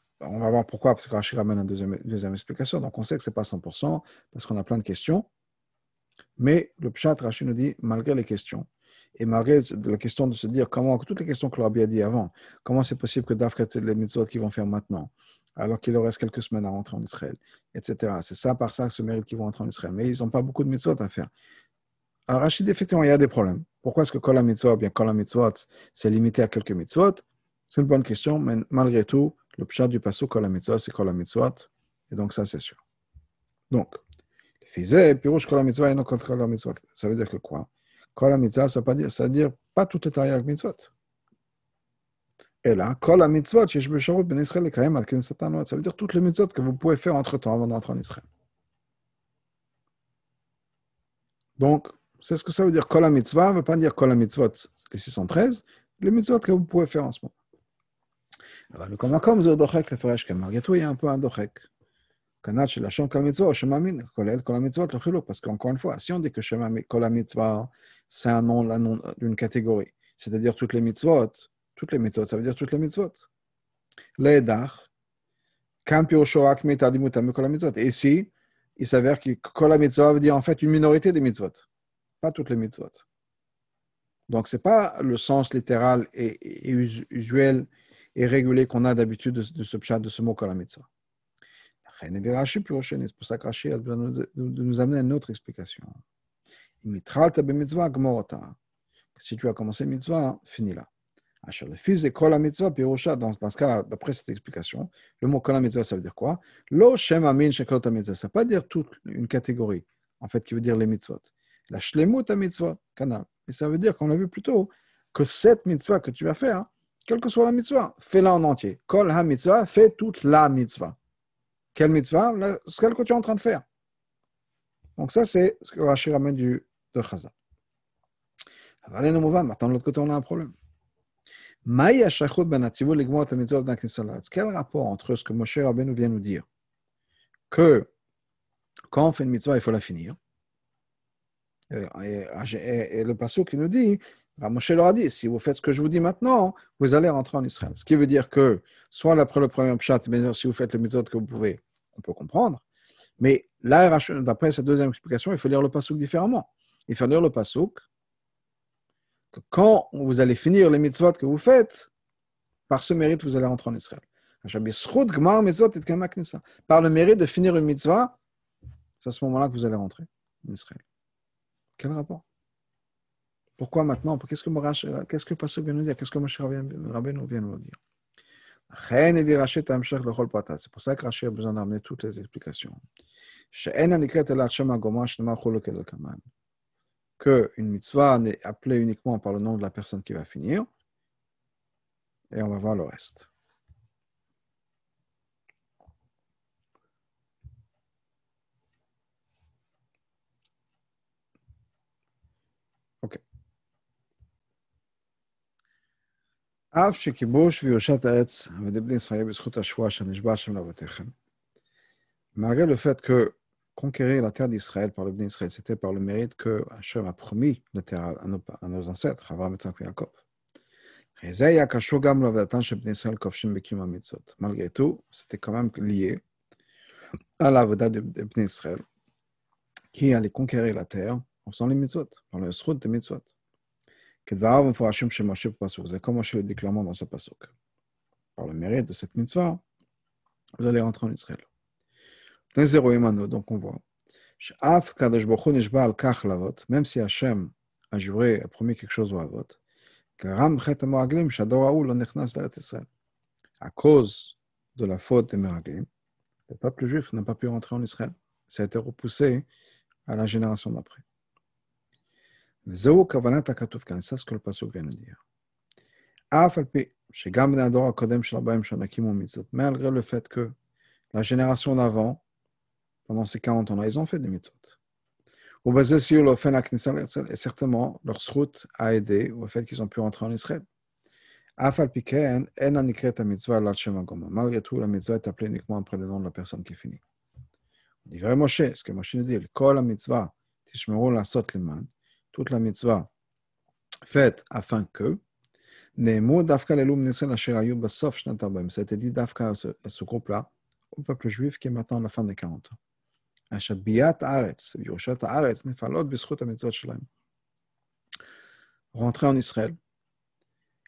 on va voir pourquoi, parce que Rachid ramène une deuxième, deuxième, explication, donc on sait que ce n'est pas 100%, parce qu'on a plein de questions, mais le Pshat, Rachid nous dit, malgré les questions, et malgré la question de se dire comment, toutes les questions que l'on a dit avant, comment c'est possible que Dafkat les mitzvot qu'ils vont faire maintenant, alors qu'il leur reste quelques semaines à rentrer en Israël, etc. C'est ça par ça que ce mérite qu'ils vont rentrer en Israël. Mais ils n'ont pas beaucoup de mitzvot à faire. Alors, Rachid, effectivement, il y a des problèmes. Pourquoi est-ce que Kol mitzvot, bien Kol mitzvot, c'est limité à quelques mitzvot? C'est une bonne question, mais malgré tout, le pshat du passage Kol mitzvot, c'est Kol mitzvot, et donc ça, c'est sûr. Donc, Fizé, Pirouche Kol mitzvot et non Kol mitzvot. Ça veut dire que quoi? Kol mitzvot, ça veut dire, ça veut dire pas toutes les tailles mitzvot. Et là, Kol mitzvot, ben Israël ça veut dire toutes les mitzvot que vous pouvez faire entre temps avant d'entrer en Israël. Donc, c'est ce que ça veut dire Kol mitzvah, ne veut pas dire Kol mitzvot, les 613, les mitzvot que vous pouvez faire en ce moment. Alors, le comme זה דוחק לפרש כמרגע tout, il y a un peu un דוחק. כנ"ל שלשון כל מצווה, שמע מין, כולל כל המצוות, לא חילוק, parce qu'encore une fois, si on dit que שמע כל המצווה, c'est un nom, un nom d'une catégorie, c'est-à-dire toutes les mitzvot, toutes les mitzvot, ça veut dire toutes les mitzvot. לאדך, כאן פירושו רק מתעדימותם מכל המצוות. Et ici, il s'avère que כל המצווה veut dire en fait une minorité des mitzvot pas toutes les mitzvot. Donc, ce n'est pas le sens littéral et, usuel et régulier qu'on a d'habitude de, ce pshat, de ce mot la mitzvah. C'est pour ça que Rashi a besoin de nous amener à une autre explication. Si tu as commencé mitzvah, finis là. Le fils de Kol mitzvah, dans, dans ce cas d'après cette explication, le mot Kol mitzvah, ça veut dire quoi? Lo Shem Amin Shekolot mitzvah. Ça ne veut pas dire toute une catégorie, en fait, qui veut dire les mitzvot la shlemut mitzvah, canal. Et ça veut dire, qu'on l'a vu plus tôt, que cette mitzvah que tu vas faire, quelle que soit la mitzvah, fais-la en entier. Kol ha mitzvah, fais toute la mitzvah. Quelle mitzvah? Celle que tu es en train de faire. Donc ça, c'est ce que Rashi ramène du, de nous Maintenant, de l'autre côté, on a un problème. Ben Quel rapport entre ce que Moshe Rabbeinu vient nous dire, que quand on fait une mitzvah, il faut la finir, et, le passage qui nous dit, Moshe leur a dit, si vous faites ce que je vous dis maintenant, vous allez rentrer en Israël. Ce qui veut dire que, soit après le premier pshat, si vous faites le méthode que vous pouvez, on peut comprendre. Mais là, d'après cette deuxième explication, il faut lire le pasuk différemment. Il faut lire le pasuk que quand vous allez finir les mitzvot que vous faites, par ce mérite, vous allez rentrer en Israël. Par le mérite de finir une mitzvah, c'est à ce moment-là que vous allez rentrer en Israël. Quel rapport? Pourquoi maintenant? Qu'est-ce que qu'est-ce que Pasuk vient nous dire? Qu'est-ce que Moshe Rabbeinu vient nous dire? C'est pour ça que Rashi a besoin d'amener toutes les explications. qu'une mitzvah n'est appelée uniquement par le nom de la personne qui va finir. Et on va voir le reste. Ok. Malgré le fait que conquérir la terre d'Israël par le bien Israël, c'était par le mérite que Hachem a promis la terre à nos, ancêtres, Abraham, et Jacob. Malgré tout, c'était quand même lié à la de Bnei Israël, qui allait conquérir la terre en faisant les mitzvot, par le srout de mitzvot. C'est comme Moshe le dit clairement dans ce pasuk. Par le mérite de cette mitzvah, vous allez rentrer en Israël. Donc on voit. Même si Hachem a juré, a promis quelque chose au Avot, à cause de la faute des Meraglim, le peuple juif n'a pas pu rentrer en Israël. Ça a été repoussé à la génération d'après. C'est ce que le Pasuk vient de dire. Malgré le fait que la génération d'avant pendant ces 40 ans-là, ils ont fait des mitzvot. Et certainement, leur route a aidé au fait qu'ils ont pu rentrer en Israël. Malgré tout, la mitzvah est appelée uniquement après le nom de la personne qui finit. On dit vrai Moshe, ce que Moshe nous dit, la mitzvah, toute la mitzvah faite afin que, été dit d'Afka à ce groupe-là, au peuple juif qui est maintenant à la fin des 40 ans. Rentrer en Israël,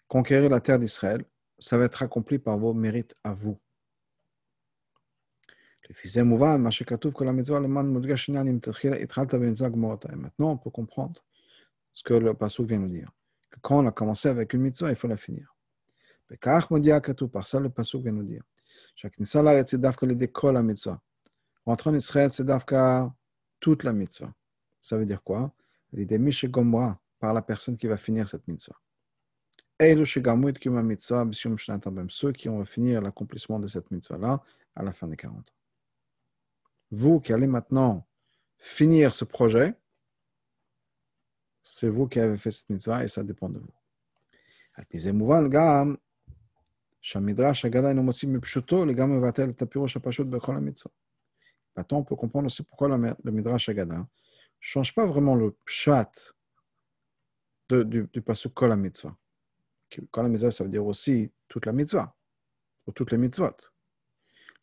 conquérir la terre d'Israël, ça va être accompli par vos mérites à vous. Maintenant, on peut comprendre ce que le Passouk vient nous dire. Que quand on a commencé avec une mitzvah, il faut la finir. Par ça, le Passouk vient nous dire. Rentrer en Israël, c'est d'Afka toute la mitzvah. Ça veut dire quoi? L'idée Gomra, par la personne qui va finir cette mitzvah. Ceux qui vont finir l'accomplissement de cette mitzvah-là à la fin des 40 ans. Vous qui allez maintenant finir ce projet, c'est vous qui avez fait cette mitzvah et ça dépend de vous. Maintenant, on peut comprendre aussi pourquoi le, Midrash Agada ne change pas vraiment le pshat du, du pasuk Kol mitzvah. Kol mitzvah, ça veut dire aussi toute la mitzvah, ou toutes les mitzvot.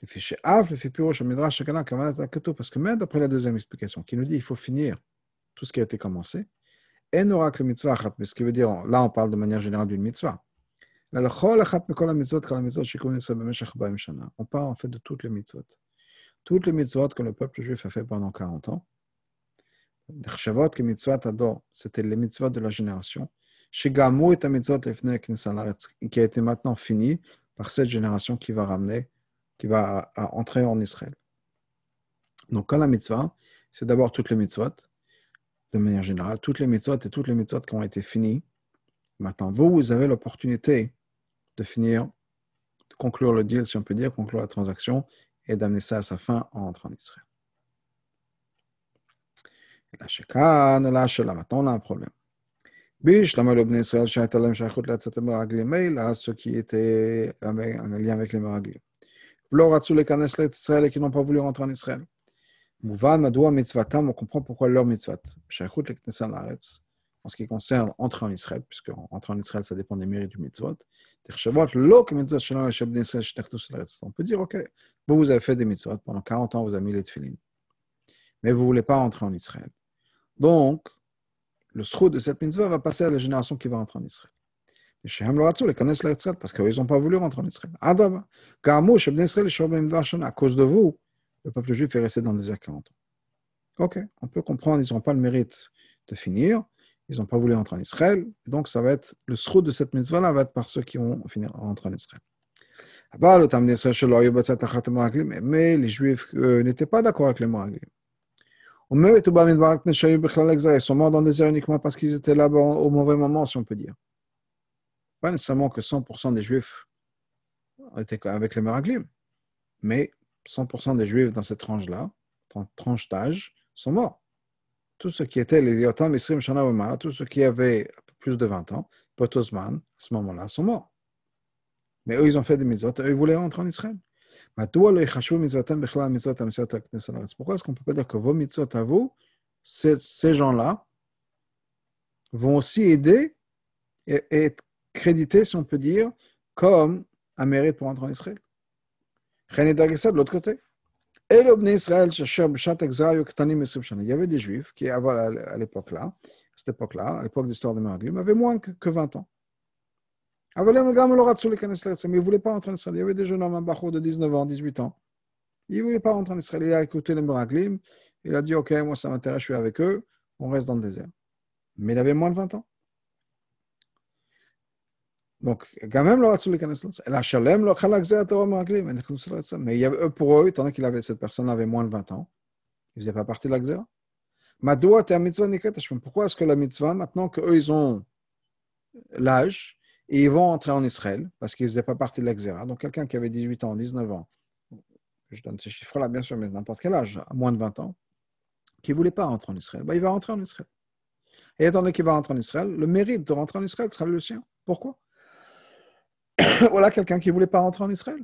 Le fichier Av, le fichier Pirosh, Midrash Agada, parce que même d'après la deuxième explication, qui nous dit qu'il faut finir tout ce qui a été commencé, et n'aura que le mitzvah, ce qui veut dire, là on parle de manière générale d'une mitzvah. On parle en fait de toutes les mitzvot toutes les mitzvot que le peuple juif a fait pendant 40 ans. C'était les mitzvot de la génération. qui a été maintenant fini par cette génération qui va ramener, qui va entrer en Israël. Donc, quand la mitzvah, c'est d'abord toutes les mitzvot, de manière générale, toutes les mitzvot et toutes les mitzvot qui ont été finies. Maintenant, vous, vous avez l'opportunité de finir, de conclure le deal, si on peut dire, conclure la transaction et d'amener ça à sa fin en rentrant en Israël. Maintenant, on a un problème. Là, ceux qui étaient en lien avec les Meraglim. Qui n'ont pas voulu rentrer en Israël. On comprend pourquoi leur l'Aretz, en ce qui concerne entrer en Israël, puisque entrer en Israël, ça dépend des mérites du mitzvot. On peut dire, ok, vous, vous avez fait des mitzvot, pendant 40 ans, vous avez mis les tefillin, mais vous ne voulez pas entrer en Israël. Donc, le sroud de cette mitzvah va passer à la génération qui va entrer en Israël. Parce qu'ils n'ont pas voulu rentrer en Israël. À cause de vous, le peuple juif est resté dans le désert 40 ans. Ok, on peut comprendre, ils n'ont pas le mérite de finir, ils n'ont pas voulu entrer en Israël. Donc, ça va être le sroud de cette mitzvah-là va être par ceux qui vont finir rentrer en Israël. Mais les Juifs euh, n'étaient pas d'accord avec les Moaglim. Ils sont morts dans le désert uniquement parce qu'ils étaient là au mauvais moment, si on peut dire. Pas nécessairement que 100% des Juifs étaient avec les Meraglim, mais 100% des Juifs dans cette tranche-là, tranche d'âge, sont morts. Tous ceux qui étaient les Yotam, Isrim, Shana, tous ceux qui avaient plus de 20 ans, Potosman, à ce moment-là, sont morts. Mais eux, ils ont fait des mitzvot, eux, ils voulaient rentrer en Israël. Pourquoi est-ce qu'on ne peut pas dire que vos mitzvot à vous, ces gens-là, vont aussi aider et, être crédités, si on peut dire, comme un mérite pour rentrer en Israël? De l'autre côté. Il y avait des juifs qui, à l'époque-là, à cette époque-là, à l'époque de l'histoire de Meraglim, avaient moins que 20 ans. Mais ils ne voulaient pas rentrer en Israël. Il y avait des jeunes hommes, un bacho de 19 ans, 18 ans. Ils ne voulaient pas rentrer en Israël. Il a écouté les Meraglim. Il a dit Ok, moi ça m'intéresse, je suis avec eux. On reste dans le désert. Mais il avait moins de 20 ans. Donc, quand même, mais il y avait, pour eux, étant donné qu'il cette personne avait moins de 20 ans, il ne faisait pas partie de la xéra. Pourquoi est-ce que la mitzvah, maintenant qu'eux, ils ont l'âge, et ils vont entrer en Israël, parce qu'ils ne faisaient pas partie de la Donc, quelqu'un qui avait 18 ans, 19 ans, je donne ces chiffres-là, bien sûr, mais n'importe quel âge, moins de 20 ans, qui ne voulait pas rentrer en Israël, ben, il va rentrer en Israël. Et étant donné qu'il va rentrer en Israël, le mérite de rentrer en Israël sera le sien. Pourquoi? Voilà quelqu'un qui ne voulait pas rentrer en Israël.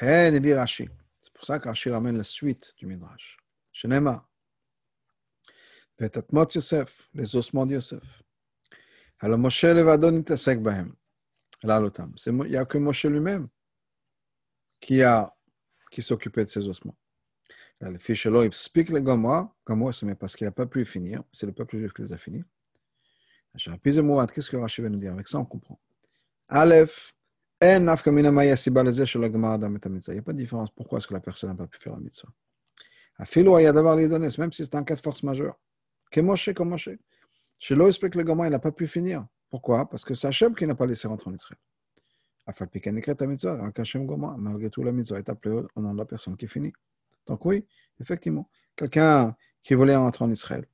C'est pour ça qu'Rashi ramène la suite du Midrash. Shenema, Petatmot Yosef, les ossements de Yosef. Alors Moshe Levado nitasek bahem. Il n'y a que Moshe lui-même qui s'occupait de ces ossements. Le fils il explique le Gomra. Gomra, c'est parce qu'il n'a pas pu finir. C'est le peuple juif qui les a finis. Qu'est-ce que Rashi va nous dire Avec ça, on comprend. Aleph, il n'y a pas de différence. Pourquoi est-ce que la personne n'a pas pu faire la mitzvah? Même si c'est un cas de force majeure. L'eau, explique le gamin, il n'a pas pu finir. Pourquoi? Parce que c'est Hachem qui n'a pas laissé rentrer en Israël. Malgré tout, la mitzvah est appelée au nom de la personne qui finit. Donc oui, effectivement, quelqu'un qui voulait rentrer en Israël,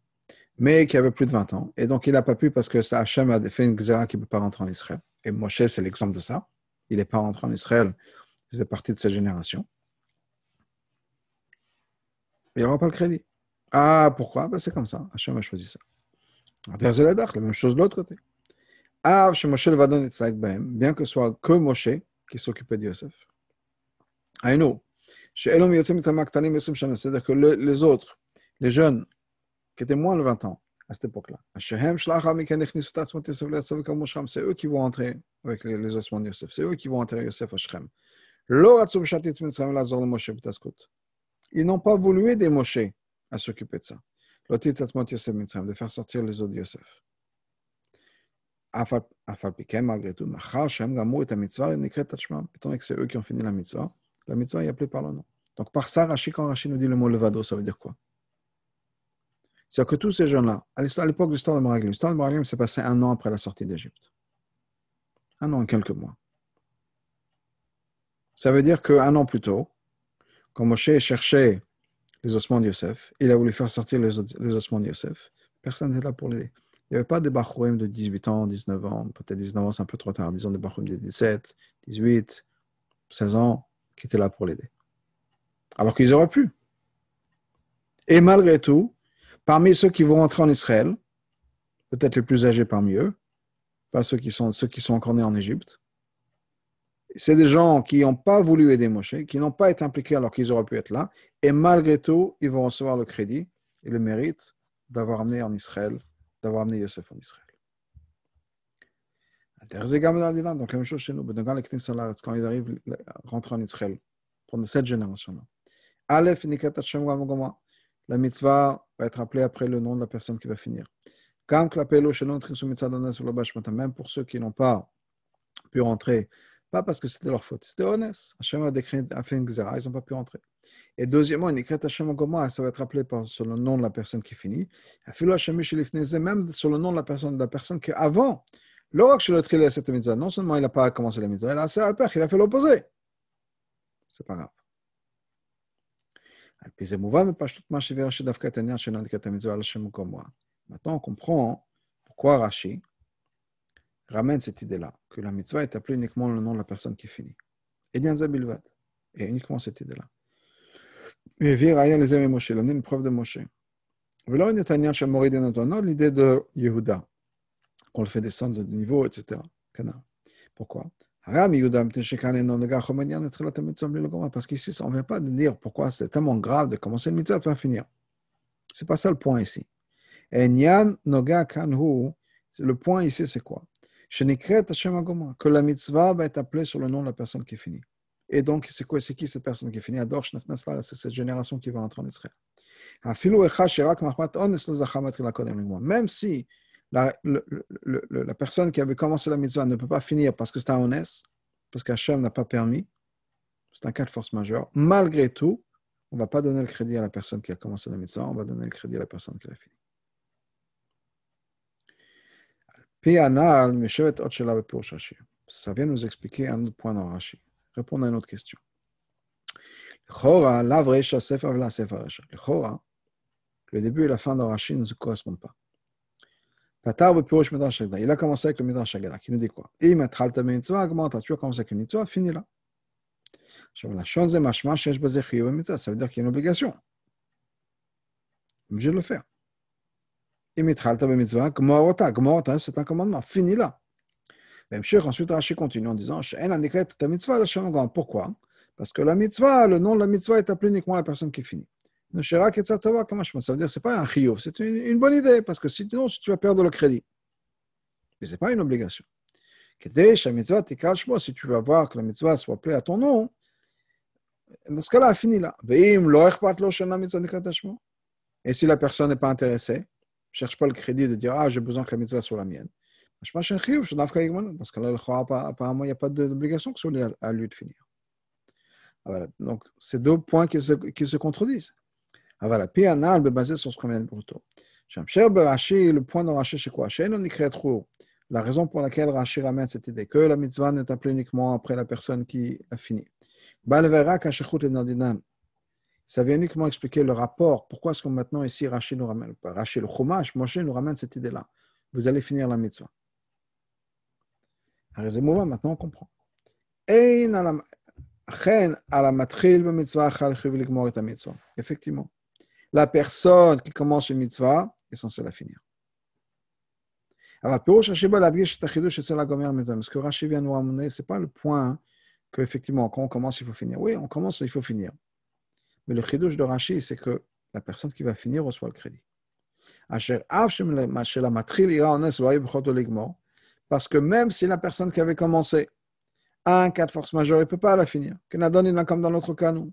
mais qui avait plus de 20 ans, et donc il n'a pas pu parce que Hachem a fait une xéra qui ne peut pas rentrer en Israël. Et Moshe, c'est l'exemple de ça. Il n'est pas rentré en Israël, il faisait partie de sa génération. Il n'y aura pas le crédit. Ah, pourquoi? Ben, C'est comme ça. Hachem a choisi ça. La même chose de l'autre côté. Ah, Moshe le bien que ce soit que Moshe qui s'occupait de Yosef. Aïno, c'est-à-dire que les autres, les jeunes, qui étaient moins de 20 ans à cette époque-là, c'est eux qui vont entrer avec les, ossements de Yosef, c'est eux qui vont entrer Yosef à Shrem. Ils n'ont pas voulu aider Moshe à s'occuper de ça. De faire sortir les autres de Yosef. étant donné que c'est eux qui ont fini la mitzvah, la mitzvah est appelée par le nom. Donc par ça, Rashi, quand Rashi nous dit le mot levado, ça veut dire quoi? C'est-à-dire que tous ces jeunes-là, à l'époque de l'histoire de Meraglim, l'histoire de Meraglim s'est passée un an après la sortie d'Égypte. Un an et quelques mois. Ça veut dire qu'un an plus tôt, quand Moshe cherchait les ossements de Yosef, il a voulu faire sortir les, ossements de Yosef, personne n'était là pour l'aider. Il n'y avait pas des Bachouim de 18 ans, 19 ans, peut-être 19 ans, c'est un peu trop tard, disons des Bachouim de 17, 18, 16 ans, qui étaient là pour l'aider. Alors qu'ils auraient pu. Et malgré tout, parmi ceux qui vont entrer en Israël, peut-être les plus âgés parmi eux, pas ceux qui sont, ceux qui sont encore nés en Égypte, c'est des gens qui n'ont pas voulu aider Moshe, qui n'ont pas été impliqués alors qu'ils auraient pu être là, et malgré tout, ils vont recevoir le crédit et le mérite d'avoir amené en Israël, d'avoir amené Yosef en Israël. Donc, la même chose chez nous. Quand ils arrivent à rentrer en Israël, pour cette génération-là. Aleph, la mitzvah va être appelée après le nom de la personne qui va finir. Même pour ceux qui n'ont pas pu rentrer, pas parce que c'était leur faute, c'était honnête. Hachem a, fait une xéra, ils n'ont pas pu rentrer. Et deuxièmement, une Hachem ça va être appelé sur le nom de la personne qui finit. Même sur le nom de la personne, de la personne qui avant, non seulement il n'a pas commencé la mitzvah, il a fait l'opposé. c'est pas grave. Maintenant, on comprend pourquoi Rashi ramène cette idée-là, que la mitzvah est appelée uniquement le nom de la personne qui finit. Et Et uniquement cette idée-là. Et Viraya les amis Moshe, il a une preuve de Moshe. L'idée de Yehuda, qu'on le fait descendre de niveau, etc. Pourquoi? Parce qu'ici, on ne vient pas de dire pourquoi c'est tellement grave de commencer le mitzvah et finir. Ce n'est pas ça le point ici. Le point ici, c'est quoi? Que la mitzvah va être appelée sur le nom de la personne qui finit. Et donc, c'est quoi C'est qui cette personne qui finit? C'est cette génération qui va entrer en Israël. Même si la, personne qui avait commencé la mitzvah ne peut pas finir parce que c'est un honnête, parce qu'Hachem n'a pas permis, c'est un cas de force majeure, malgré tout, on ne va pas donner le crédit à la personne qui a commencé la mitzvah, on va donner le crédit à la personne qui l'a fini. Ça vient nous expliquer un autre point dans Rashi. Répondre à une autre question. Le début et la fin de Rashi ne se correspondent pas. Il a commencé avec le Midrash Agada, qui nous dit quoi tu as commencé avec une mitzvah, finis là. Ça veut dire qu'il y a une obligation. Obligé de le faire. c'est un commandement, finis là. Ensuite, Rashi continue en disant Pourquoi Parce que la mitzvah, le nom de la mitzvah est appelé uniquement à la personne qui finit. Ça veut dire que ce n'est pas un chiyuv, c'est une, bonne idée, parce que sinon, tu vas perdre le crédit. Mais ce n'est pas une obligation. Si tu veux voir que la mitzvah soit appelée à ton nom, dans ce cas-là, fini là. Et si la personne n'est pas intéressée, ne cherche pas le crédit de dire Ah, j'ai besoin que la mitzvah soit la mienne. Dans ce cas-là, apparemment, il n'y a pas d'obligation que soit à lui de finir. Voilà. Donc, c'est deux points qui se, qui se contredisent. Ah, voilà, Pianal, basé sur ce qu'on vient de plus tôt. Bah, le point de c'est quoi? La raison pour laquelle Rashi ramène cette idée que la mitzvah n'est appelée uniquement après la personne qui a fini. Ça vient uniquement expliquer le rapport. Pourquoi est-ce que maintenant ici Rashi nous ramène pas? Le Chumash, Moshe nous ramène cette idée-là. Vous allez finir la mitzvah. Maintenant, on comprend. Effectivement la personne qui commence une mitzvah est censée la finir. Alors, ce que Rashi vient nous ramener, ce n'est pas le point qu'effectivement, quand on commence, il faut finir. Oui, on commence, il faut finir. Mais le chidouche de Rashi, c'est que la personne qui va finir reçoit le crédit. Parce que même si la personne qui avait commencé a un cas de force majeure, il ne peut pas la finir. Comme dans notre cas, nous.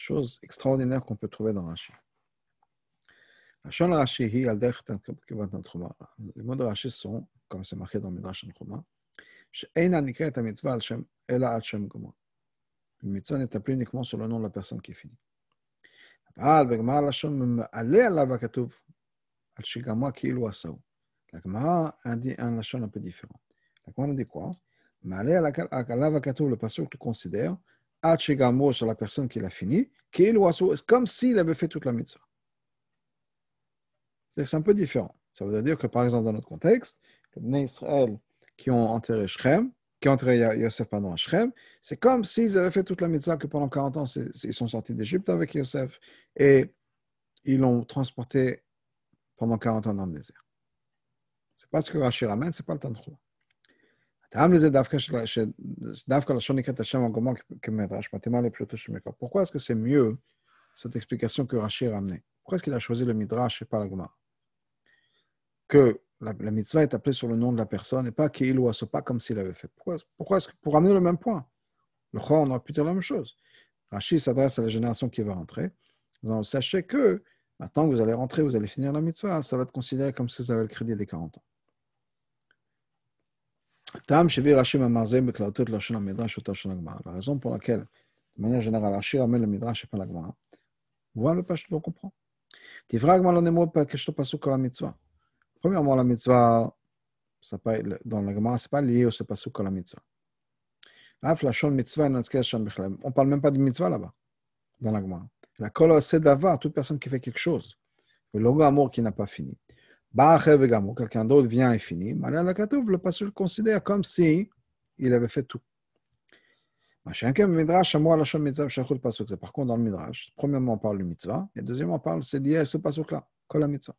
chose extraordinaire qu'on peut trouver dans Rashi. Rashi, les mots de Rashi sont, comme c'est marqué dans le Midrash Tanchuma, שאינה נקראת המצווה על שם, אלא על שם גמור. המצווה n'est appelée uniquement sur le nom de la personne qui finit. אבל בגמרא לשון מעלה עליו הכתוב על שגמר כאילו עשהו. לגמרא un לשון un peu différent. La Gemara dit quoi מעלה עליו הכתוב, le pasuk le considère Hachigamo sur la personne qui l'a fini, comme s'il avait fait toute la mitzvah. C'est un peu différent. Ça veut dire que, par exemple, dans notre contexte, les Bnei qui ont enterré Shrem, qui ont enterré Yosef pendant Shrem, c'est comme s'ils avaient fait toute la mitzvah que pendant 40 ans, ils sont sortis d'Égypte avec Yosef et ils l'ont transporté pendant 40 ans dans le désert. C'est pas ce que Rachir amène, c'est pas le temps de pourquoi est-ce que c'est mieux cette explication que Rashi a ramenée Pourquoi est-ce qu'il a choisi le Midrash et pas la Gemara Que la, mitzvah est appelée sur le nom de la personne et pas qu'il ou pas comme s'il avait fait. Pourquoi, est-ce que pour ramener le même point Le Chor, on aurait pu dire la même chose. Rashi s'adresse à la génération qui va rentrer. Donc, sachez que maintenant que vous allez rentrer, vous allez finir la mitzvah, ça va être considéré comme si vous avez le crédit des 40 ans. La raison pour laquelle, de manière générale, Rashi ramène le Midrash et pas la Gemara. Voilà le Pashto, on comprend. Premièrement, la mitzvah, dans la Gemara, ce n'est pas lié au Pasuk à la mitzvah. On ne parle même pas de mitzvah là-bas, dans la Gemara. La kol d'avoir toute personne qui fait quelque chose. Le logo amour qui n'a pas fini. Bah, quelqu'un d'autre vient et finit. Bah, le passage le considère comme si il avait fait tout. Bah, par contre, dans le Midrash, premièrement, on parle du mitzvah, et deuxièmement, on parle, c'est lié à ce pasuk-là, kol mitzvah.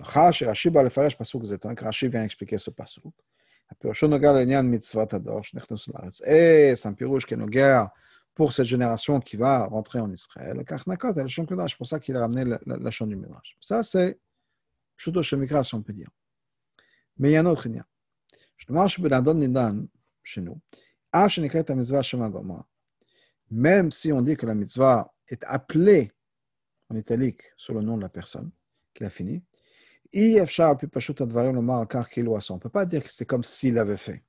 Rashi vient expliquer ce pasuk. Et eh, c'est un pirouche qui nous guerre pour cette génération qui va rentrer en Israël. C'est pour ça qu'il a ramené la, la, du Midrash. Ça, c'est Shuto Shemikra, si on peut dire. Mais il y a un autre. Je Benadon Nidan, chez nous, même si on dit que la mitzvah est appelée en italique sur le nom de la personne qui a fini, on ne peut pas dire que c'est comme s'il avait fait.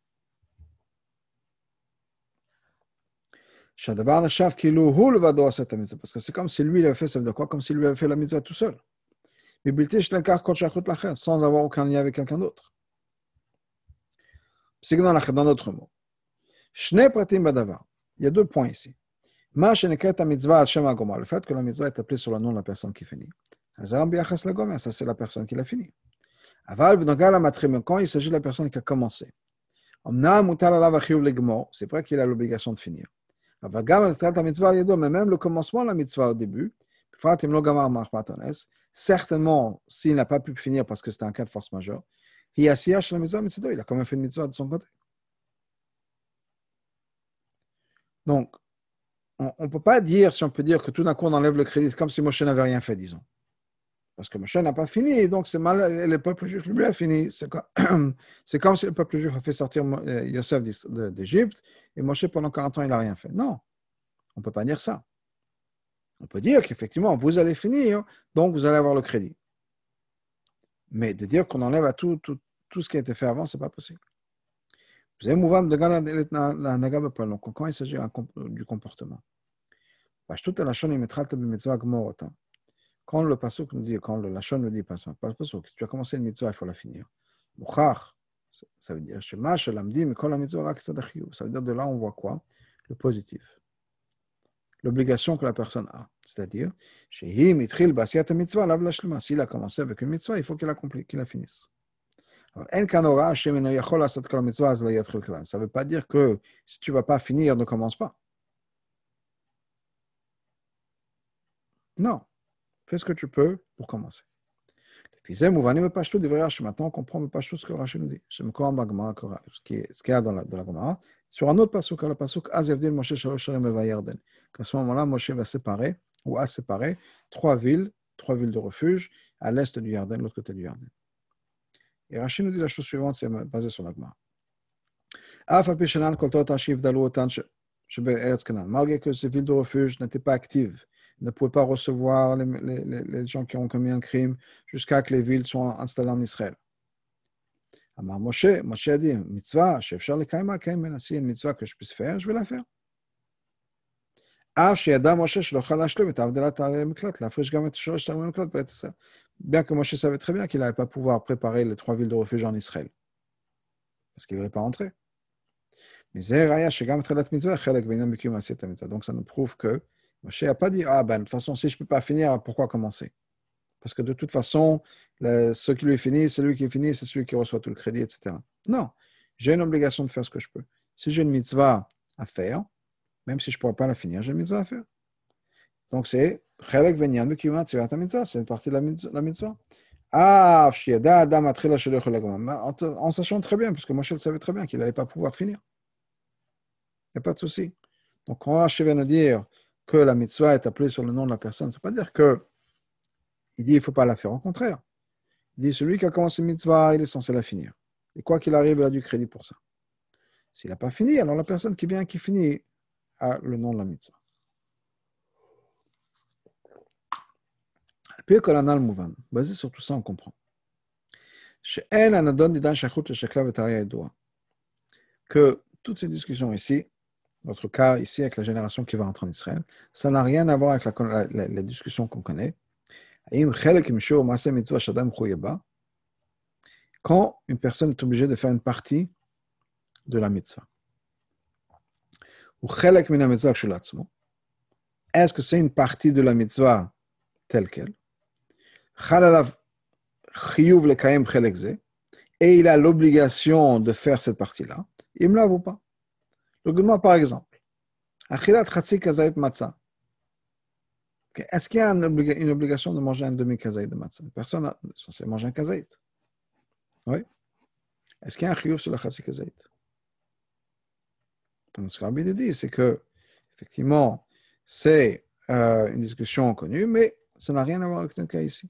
Parce que c'est comme si lui l'avait fait, quoi? Comme si lui avait fait la mitzvah tout seul. Sans avoir aucun lien avec quelqu'un d'autre. C'est dans d'autres mots. Il y a deux points ici. Le fait que la mitzvah est appelée sur le nom de la personne qui finit. Ça, c'est la personne qui l'a fini. Quand il s'agit de la personne qui a commencé. C'est vrai qu'il a l'obligation de finir. Mais même le commencement de la mitzvah au début, certainement, s'il n'a pas pu finir parce que c'était un cas de force majeure, il a quand même fait une mitzvah de son côté. Donc, on ne peut pas dire, si on peut dire que tout d'un coup on enlève le crédit, comme si Moshe n'avait rien fait, disons. Parce que Moshe n'a pas fini, donc c'est mal, le peuple juif lui a fini. C'est comme, si le peuple juif a fait sortir euh, Yosef d'Égypte et Moshe pendant 40 ans il n'a rien fait. Non, on ne peut pas dire ça. On peut dire qu'effectivement, vous allez finir, donc vous allez avoir le crédit. Mais de dire qu'on enlève à tout, ce qui a été fait avant, ce n'est pas possible. Vous avez mouvement de la quand il s'agit du comportement? Quand le pasuk nous dit, quand le lachon nous dit, pas le pasuk, si tu as commencé une mitzvah, il faut la finir. ça veut dire, ça veut dire de là, on voit quoi? Le positif. L'obligation que la personne a. C'est-à-dire, s'il a commencé avec une mitzvah, il faut qu'il la, qu'il la finisse. Ça ne veut pas dire que si tu ne vas pas finir, ne commence pas. Non. Fais ce que tu peux pour commencer. Maintenant, on comprend le pashtout ce que Rachid nous dit. Ce qui est dans la, dans la. Sur un autre pasuk, le pasuk Azevdil Moshe Shalosh Yarden. Qu'à ce moment-là, Moshe va séparer, ou a séparé, trois villes, trois villes de refuge, à l'est du Yarden, l'autre côté du Yarden. Et Rachid nous dit la chose suivante, c'est basé sur la Gemara. Malgré que ces villes de refuge n'étaient pas actives, ne pouvaient pas recevoir les, les, les, gens qui ont commis un crime jusqu'à que les villes soient installées en Israël. Alors Moshe, Moshe a dit, mitzvah, chef Charles Kaima, Kaima, si une mitzvah que je puisse faire, je vais la faire. Bien que Moshe savait très bien qu'il n'allait pas pouvoir préparer les trois villes de refuge en Israël. Parce qu'il n'allait pas rentrer. Mais donc ça nous prouve que Moshe n'a pas dit, ah ben, de toute façon, si je ne peux pas finir, pourquoi commencer? Parce que de toute façon, le, ce qui lui finit, c'est lui qui finit, c'est celui qui reçoit tout le crédit, etc. Non, j'ai une obligation de faire ce que je peux. Si j'ai une mitzvah à faire, même si je ne pourrais pas la finir, j'ai une mitzvah à faire. Donc c'est c'est une partie de la mitzvah. Ah, en sachant très bien, puisque Moshe savait très bien qu'il n'allait pas pouvoir finir. Il n'y a pas de souci. Donc, quand Rashi vient nous dire que la mitzvah est appelée sur le nom de la personne. Ça ne veut pas dire que il dit il ne faut pas la faire. Au contraire, il dit celui qui a commencé une mitzvah, il est censé la finir. Et quoi qu'il arrive, il a du crédit pour ça. S'il n'a pas fini, alors la personne qui vient, qui finit, a le nom de la mitzvah. Puis Kolanal Mouvan, basé sur tout ça, on comprend. Que toutes ces discussions ici, notre cas ici avec la génération qui va entrer en Israël, ça n'a rien à voir avec la, la, discussion qu'on connaît. Quand une personne est obligée de faire une partie de la mitzvah. Est-ce que c'est une partie de la mitzvah telle qu'elle? Et il a l'obligation de faire cette partie-là, il me l'avoue pas? Moi, par exemple, Achilat Chatsi Kazait Matzah. Est-ce qu'il y a une, obligation de manger un demi-kazaït de matzah? Personne n'est censé manger un kazaït. Oui. Est-ce qu'il y a un chiyuv sur le chatsi kazaït Ce que Rabbi dit, c'est que, effectivement, c'est euh, une discussion connue, mais ça n'a rien à voir avec le cas ici.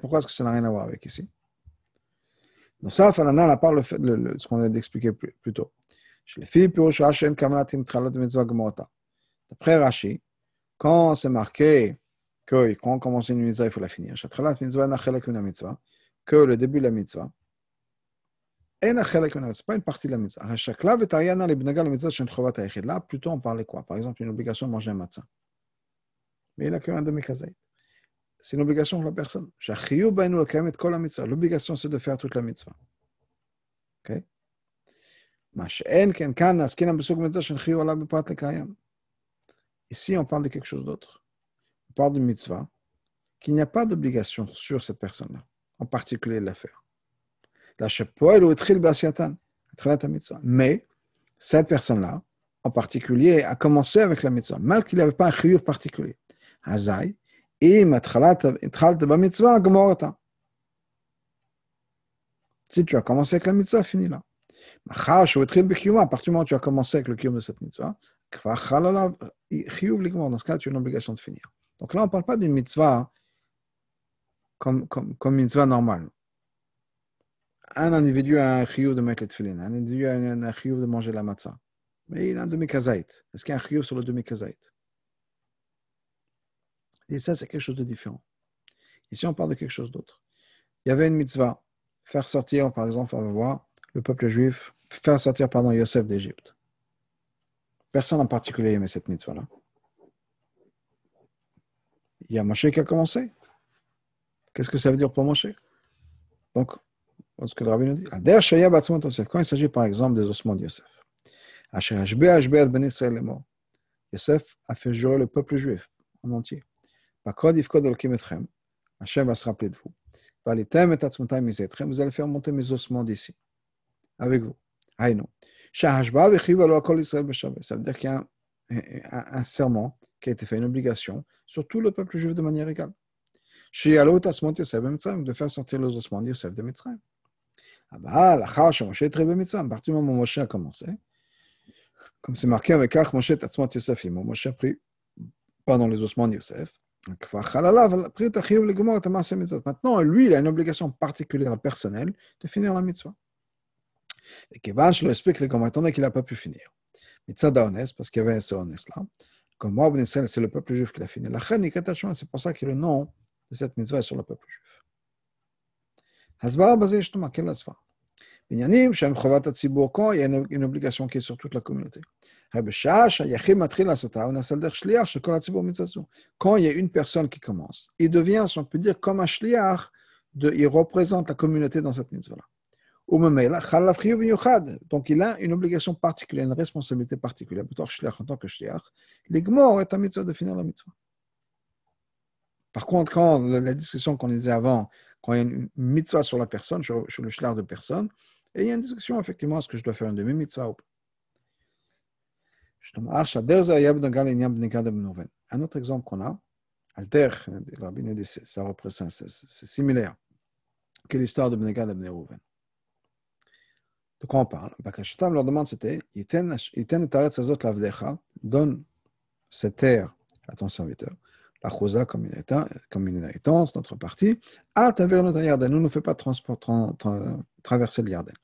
Pourquoi est-ce que ça n'a rien à voir avec ici? Donc ça, Falanan, à part ce qu'on vient d'expliquer plus, plus tôt. D'après Rashi, quand c'est marqué que quand commence une mitzvah, il faut la finir. Que le début de la mitzvah. Ce n'est pas une partie de la mitzvah. Là, plutôt on parlait quoi Par exemple, une obligation de manger un matzah. Mais il n'a qu'un demi-kazaït c'est une obligation pour la personne. L'obligation, c'est de faire toute la mitzvah. Ici, on parle de quelque chose d'autre. On parle de mitzvah, qu'il n'y a pas d'obligation sur cette personne-là, en particulier de la faire. Mais cette personne-là, en particulier, a commencé avec la mitzvah, malgré qu'il n'avait pas un chiyuv particulier. Hazai, si tu as commencé avec la mitzvah, finis là. À partir du moment où tu as commencé avec le kiyum de cette mitzvah, dans ce cas, tu as une obligation de finir. Donc là, on ne parle pas d'une mitzvah comme, comme, comme mitzvah normale. Un individu a un chiyuv de mettre les tefillin, un individu a un chiyuv de manger la matzah. Mais il a un demi-kazaït. Est-ce qu'il y a un chiyuv sur le demi-kazaït et ça, c'est quelque chose de différent. Ici, on parle de quelque chose d'autre. Il y avait une mitzvah, faire sortir, par exemple, on va voir, le peuple juif, faire sortir, Yosef d'Égypte. Personne en particulier aimait cette mitzvah-là. Il y a Moshe qui a commencé. Qu'est-ce que ça veut dire pour Moshe? Donc, ce que le rabbin nous dit. Quand il s'agit, par exemple, des ossements de Yosef. Yosef a fait jurer le peuple juif en entier. Hachem va se rappeler de vous. Vous allez faire monter mes ossements d'ici, avec vous. Ça veut dire qu'il y a un, serment qui a été fait, une obligation, sur tout le peuple juif de manière égale. De faire sortir les ossements de Yosef de Mitzrayim. À partir du moment où Moshe a commencé, comme c'est marqué avec Ach Moshe Tatzmot Yosef, Moshe a pris pendant les ossements de Yosef, Maintenant, lui, il a une obligation particulière personnelle de finir la mitzvah. Et je le explique le donné qu'il n'a pas pu finir. Mitzvah d'Aones, parce qu'il y avait ce Ones là. Comme moi, c'est le peuple juif qui l'a fini. La c'est pour ça que le nom de cette mitzvah est sur le peuple juif. Hasbara est la il y a une obligation qui est sur toute la communauté. Quand il y a une personne qui commence, il devient, si on peut dire, comme un shliach, il représente la communauté dans cette mitzvah-là. Donc il a une obligation particulière, une responsabilité particulière, en tant que shliach. L'igmor est un mitzvah de la mitzvah. Par contre, quand la discussion qu'on disait avant, quand il y a une mitzvah sur la personne, sur, le shliach de personne, il y a une discussion, effectivement, est-ce que je dois faire une demi-mitzvah ou pas? Un autre exemple qu'on a, Alter, ça représente, c'est similaire que l'histoire de Bnegad et Bnerouven. De quoi on parle? Bakashatam leur demande c'était donne cette terre à ton serviteur, la Chouza comme une, comme une inheritance, notre partie, à travers notre Yarden. Nous ne fait pas traverser le Yarden.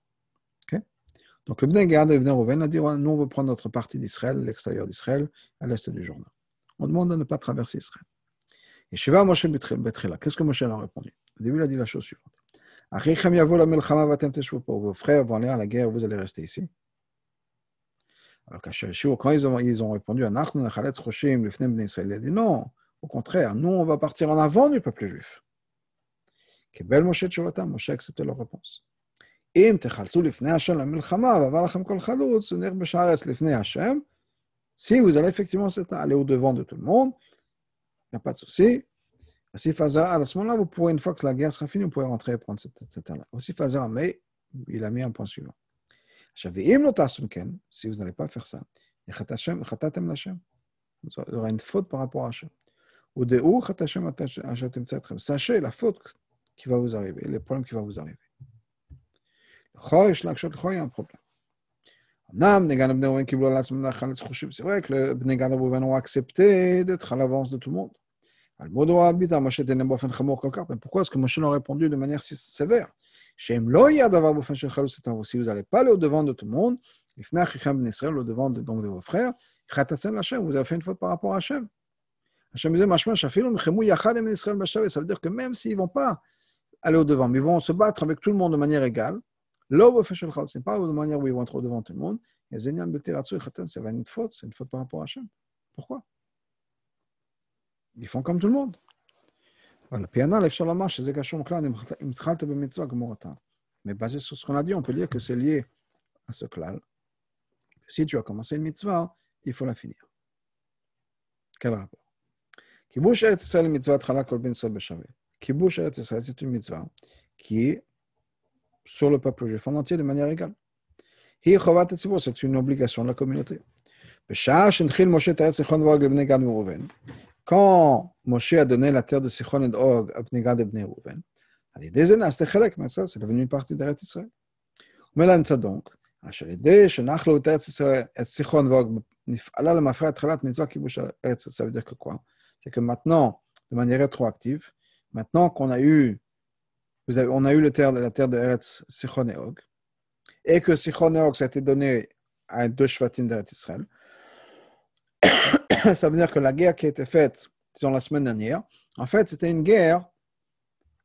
Donc le Bnei le Bnei a dit nous, on veut prendre notre partie d'Israël, l'extérieur d'Israël, à l'est du Jourdain. On demande de ne pas traverser Israël. Et Shiva Moshe Betrila, qu'est-ce que Moshe a répondu? Au début, il a dit la chose suivante. Vos frères vont aller à la guerre, vous allez rester ici. Alors quand ils ont, ils ont répondu, il a dit non, au contraire, nous on va partir en avant du peuple juif. קיבל משה תשובתם, משה accepté leur réponse. אם תחלצו לפני השם למלחמה, ועבר לכם כל חלוץ, ונלך בשערס לפני השם, si vous allez effectivement aller au-devant de tout le monde, il n'y a pas de souci. aussi, à ce moment-là, vous pourrez, une fois que la guerre sera finie, vous pourrez rentrer et prendre cette, cette terre-là. Aussi, Fazar, mais il a mis un point suivant. Si vous n'allez pas faire ça, vous aurez une faute par rapport à Hachem. Ou de Sachez la faute qui va vous arriver, les problèmes qui vont vous arriver. Il y a un problème. C'est vrai que les Bnei Gad ont accepté d'être à l'avance de tout le monde. Pourquoi est-ce que Moshe leur a répondu de manière si sévère? Si vous n'allez pas aller au-devant de tout le monde, au-devant de, donc, de vos frères, vous avez fait une faute par rapport à disait, ça veut dire que même s'ils ne vont pas aller au-devant, mais ils vont se battre avec tout le monde de manière égale, ce n'est pas de manière où ils vont être au-devant de tout le monde, c'est une faute, c'est une faute par rapport à Hachem. Pourquoi? Ils font comme tout le monde. Mais basé sur ce qu'on a dit, on peut dire que c'est lié à ce clan. Si tu as commencé une mitzvah, il faut la finir. Quel rapport? Kibush Eretz Israël mitzvah tchala kol ben sol. Kibush Eretz Israël, c'est une mitzvah qui est sur le peuple juif en entier de manière égale. Hi chovat c'est une obligation de la communauté. B'shah shenchil Moshe Teretz Zichron Vog lebnei Gad Reuven Quand Moshe a donné la terre de Sichon et Og à Pnegad et Bnei Rouven, c'est devenu une partie d'Eretz Israël. Mais là, donc, אשר ידי שנחלו את ארץ ישראל, את סיחון ואוג, נפעלה למפרע התחלת מצווה כיבוש ארץ ça veut dire que quoi C'est que maintenant, de manière rétroactive, maintenant qu'on a eu, vous avez, on a eu le terre, la terre de Eretz, Sichon et Og, et que Sichon et Og, ça a été donné à deux Shvatim d'Eretz Israël, ça veut dire que la guerre qui a été faite, disons la semaine dernière, en fait, c'était une guerre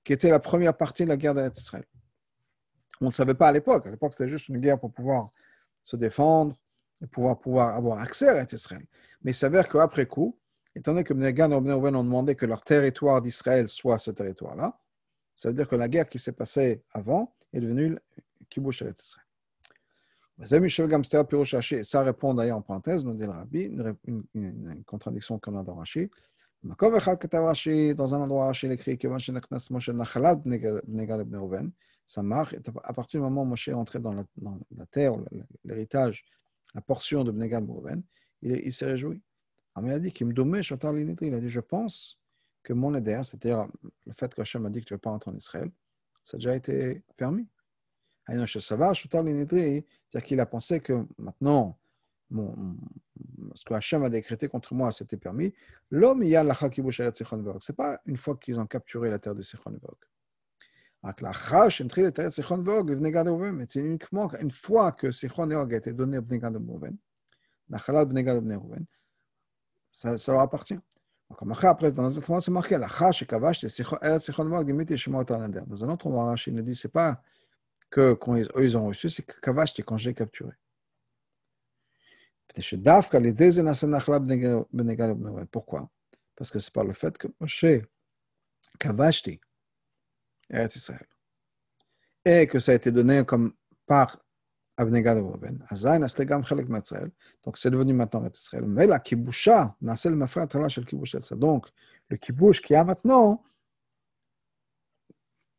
qui était la première partie de la guerre d'Israël. On ne savait pas à l'époque. À l'époque, c'était juste une guerre pour pouvoir se défendre et pouvoir, pouvoir avoir accès à Israël. Mais il s'avère qu'après coup, étant donné que Bnegan et Reuven ont demandé que leur territoire d'Israël soit ce territoire-là, ça veut dire que la guerre qui s'est passée avant est devenue Kibush Israël. Ça répond d'ailleurs en parenthèse, nous dit le Rabbi, une, une, une contradiction qu'on a dans Rashi. Dans un endroit, Rashi écrit ça marche. À partir du moment où Moshe est entré dans la, terre, l'héritage, la portion de Bnegad Brouven, il, s'est réjoui. il a dit qu'il me il a dit Je pense que mon éder, c'est-à-dire le fait que Hachem a dit que tu ne vas pas entrer en Israël, ça a déjà été permis. C'est-à-dire qu'il a pensé que maintenant, ce que Hachem a décrété contre moi, c'était permis. L'homme, il y a la Ce n'est pas une fois qu'ils ont capturé la terre de Sichon Vog. C'est uniquement une fois que Sichon Vog a été donné à Bnegad Reuven, ça, ça leur appartient. Après, dans un autre c'est marqué, dans un autre moment, il ne dit, pas que ils, ont reçu, c'est que Kavashti, quand j'ai capturé. Pourquoi? Parce que c'est par le fait que Moshe, Kavashti, Eretz Israël, et que ça a été donné comme par Abnegad Reuven. Chelek Israël. Donc c'est devenu maintenant Israël. Mais la kibusha, kibush Donc le kibush qui a maintenant,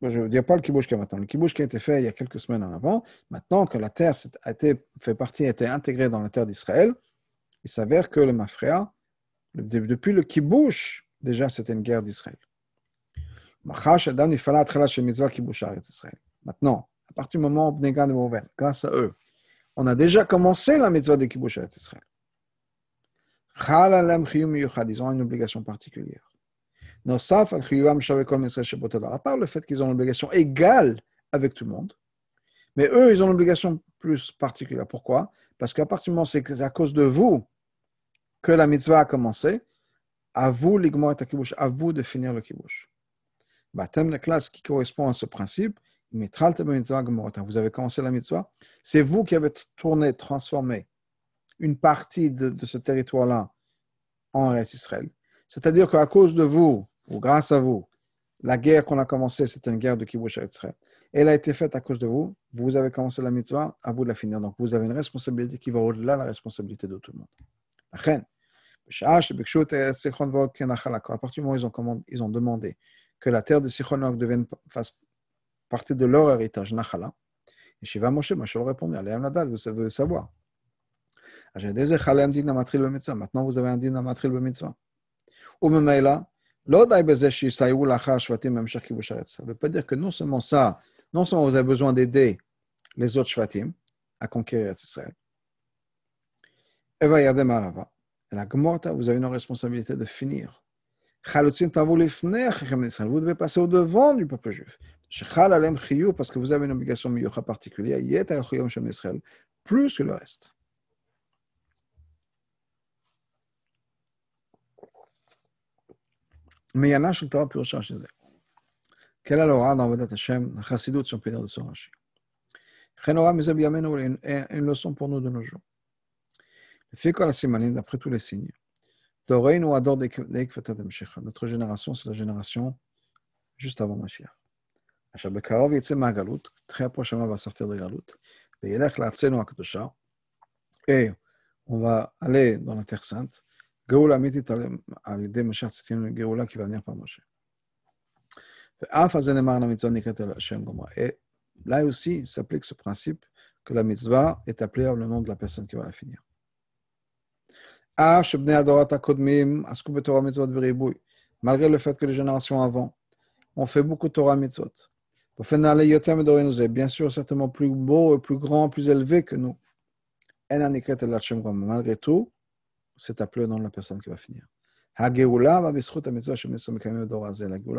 je ne dire pas le est maintenant, le kibouche qui a été fait il y a quelques semaines en avant, maintenant que la terre a été, fait partie, a été intégrée dans la terre d'Israël, il s'avère que le Mafréa, depuis le kibouche, déjà c'était une guerre d'Israël. Maintenant, à partir du moment où grâce à eux, on a déjà commencé la mitzvah de kibouche d'Israël. Ils ont une obligation particulière. À part le fait qu'ils ont l'obligation égale avec tout le monde, mais eux, ils ont l'obligation plus particulière. Pourquoi? Parce qu'à partir du moment où c'est à cause de vous que la mitzvah a commencé, À vous, l'igmor et kibush, à vous de finir le kibush. Baptême de classe qui correspond à ce principe, vous avez commencé la mitzvah, c'est vous qui avez tourné, transformé une partie de, de ce territoire-là en reste Israël. C'est-à-dire qu'à cause de vous, ou grâce à vous, la guerre qu'on a commencée, c'était une guerre de Kibush Israël. Elle a été faite à cause de vous. Vous avez commencé la mitzvah, à vous de la finir. Donc, vous avez une responsabilité qui va au-delà de la responsabilité de tout le monde. À partir du moment où ils ont, ils ont demandé que la terre de Sichon devienne fasse partie de leur héritage, Nachala, et Shiva Moshe, Moshe leur répondit, allez, vous savez savoir. Maintenant, vous avez un din amatril même là, ça veut pas dire que non seulement ça, non seulement vous avez besoin d'aider les autres shvatim à conquérir Israël. Eva Yadem Arava. La Gmorta, vous avez une responsabilité de finir. Vous devez passer au devant du peuple juif. Parce que vous avez une obligation particulière, plus que le reste. Mais il y en a chez le Torah Purusha chez eux. Quelle est la de est une leçon pour nous de nos jours. Le d'après tous les signes. Notre génération, c'est la génération juste avant la Terre. גאולה אמיתית על ידי משיח צדקנו גאולה qui va venir par Moshe. ואף על זה נאמר למצווה נקראת על השם גומרה. Là aussi, s'applique ce principe que la mitzvah est appelée au nom de la personne qui va la finir. Malgré le fait que les générations avant ont fait beaucoup de Torah mitzvot. Bien sûr, certainement plus beau, plus grand, plus élevé que nous. Malgré tout, c'est appelé au nom la personne qui va finir. La Géoula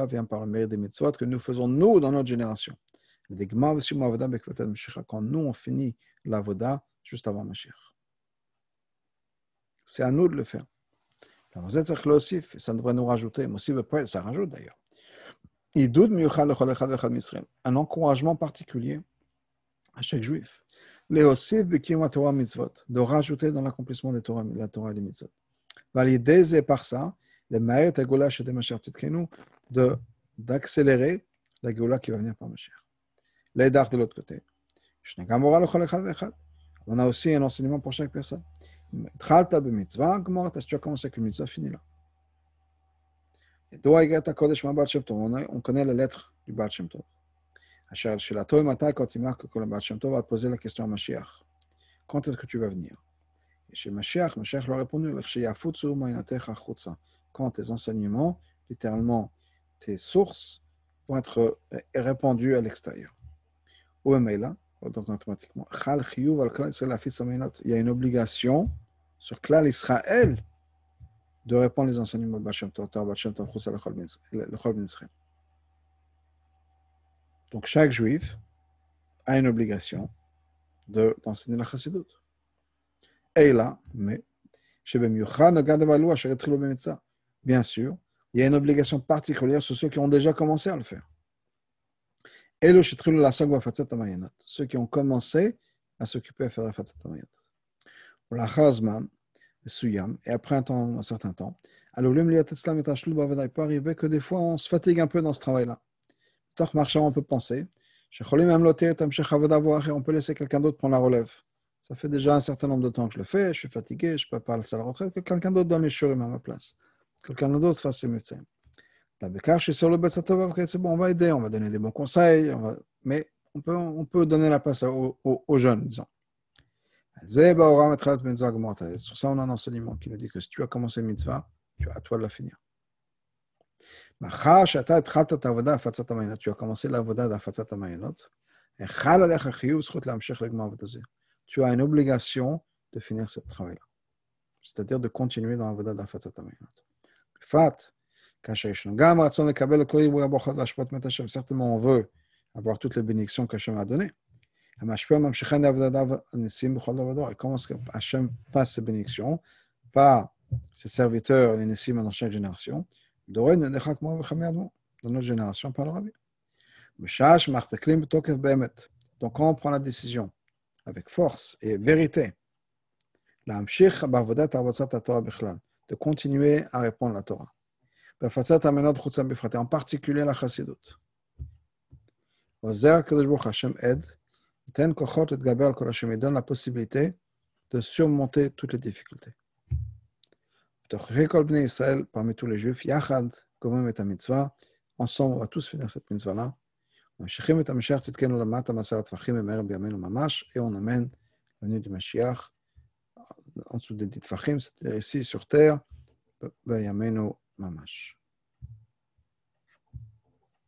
vient par le mérite des mitzvot que nous faisons nous dans notre génération. Quand nous on finit l'avoda juste avant Mashiach. C'est à nous de le faire. Ça devrait nous rajouter, mais ça rajoute d'ailleurs. Un encouragement particulier à chaque juif de rajouter dans l'accomplissement des Torah, la Torah et les mitzvot. Validé par ça, le Maïr Tagoula chez Tzidkenu, d'accélérer la Géoula qui va venir par Mashiach. L'aidar de l'autre côté. On a aussi un enseignement pour chaque personne. Si tu as commencé avec une mitzvah, finis là. On connaît la lettre du Baal Shem Tov. Shelato quand il marque que le Baal Tov va poser la question à Mashiach. Quand est-ce que tu vas venir? Et chez Mashiach, Mashiach leur a répondu Quand tes enseignements, littéralement tes sources, vont être euh, répandus à l'extérieur. Oemeila, donc automatiquement, il y a une obligation sur Klal Israël de répandre les enseignements de Baal Shem Tov, le Chol donc chaque juif a une obligation d'enseigner la chassidut. Et là, mais, bien sûr, il y a une obligation particulière sur ceux qui ont déjà commencé à le faire. Et le ceux qui ont commencé à s'occuper à faire la fatzat et après un, temps, un certain temps, alors peut arriver que des fois on se fatigue un peu dans ce travail-là marchand, on peut penser. On peut laisser quelqu'un d'autre prendre la relève. Ça fait déjà un certain nombre de temps que je le fais, je suis fatigué, je ne peux pas laisser à la retraite, que quelqu'un d'autre donne les shurim à ma place. Quelqu'un d'autre fasse ses médecins. je suis sur le c'est bon, on va aider, on va donner des bons conseils, mais on peut, on peut donner la place aux, aux, jeunes, disons. Sur ça, on a un enseignement qui nous dit que si tu as commencé une mitzvah, tu as à toi de la finir. Tu as commencé l'avoda. Tu as une obligation de finir ce travail-là. C'est-à-dire de continuer dans l'avoda d'Afatzat certainement on veut avoir toutes les bénédictions qu'Hachem a données. Et comment est-ce que Hachem passe ces bénédictions? Par ses serviteurs, les Nessim dans chaque génération, dans notre génération par le. Donc, quand on prend la décision? Avec force et vérité, de continuer à répondre à la Torah, en particulier la chassidut. Hashem aide, donne la possibilité de surmonter toutes les difficultés. Israël, parmi tous les Juifs, mitzvah. Ensemble, on va tous finir cette mitzvah-là. Et on amène la venue du Mashiach en dessous des Ditfachim, c'est-à-dire ici sur terre, Mamash.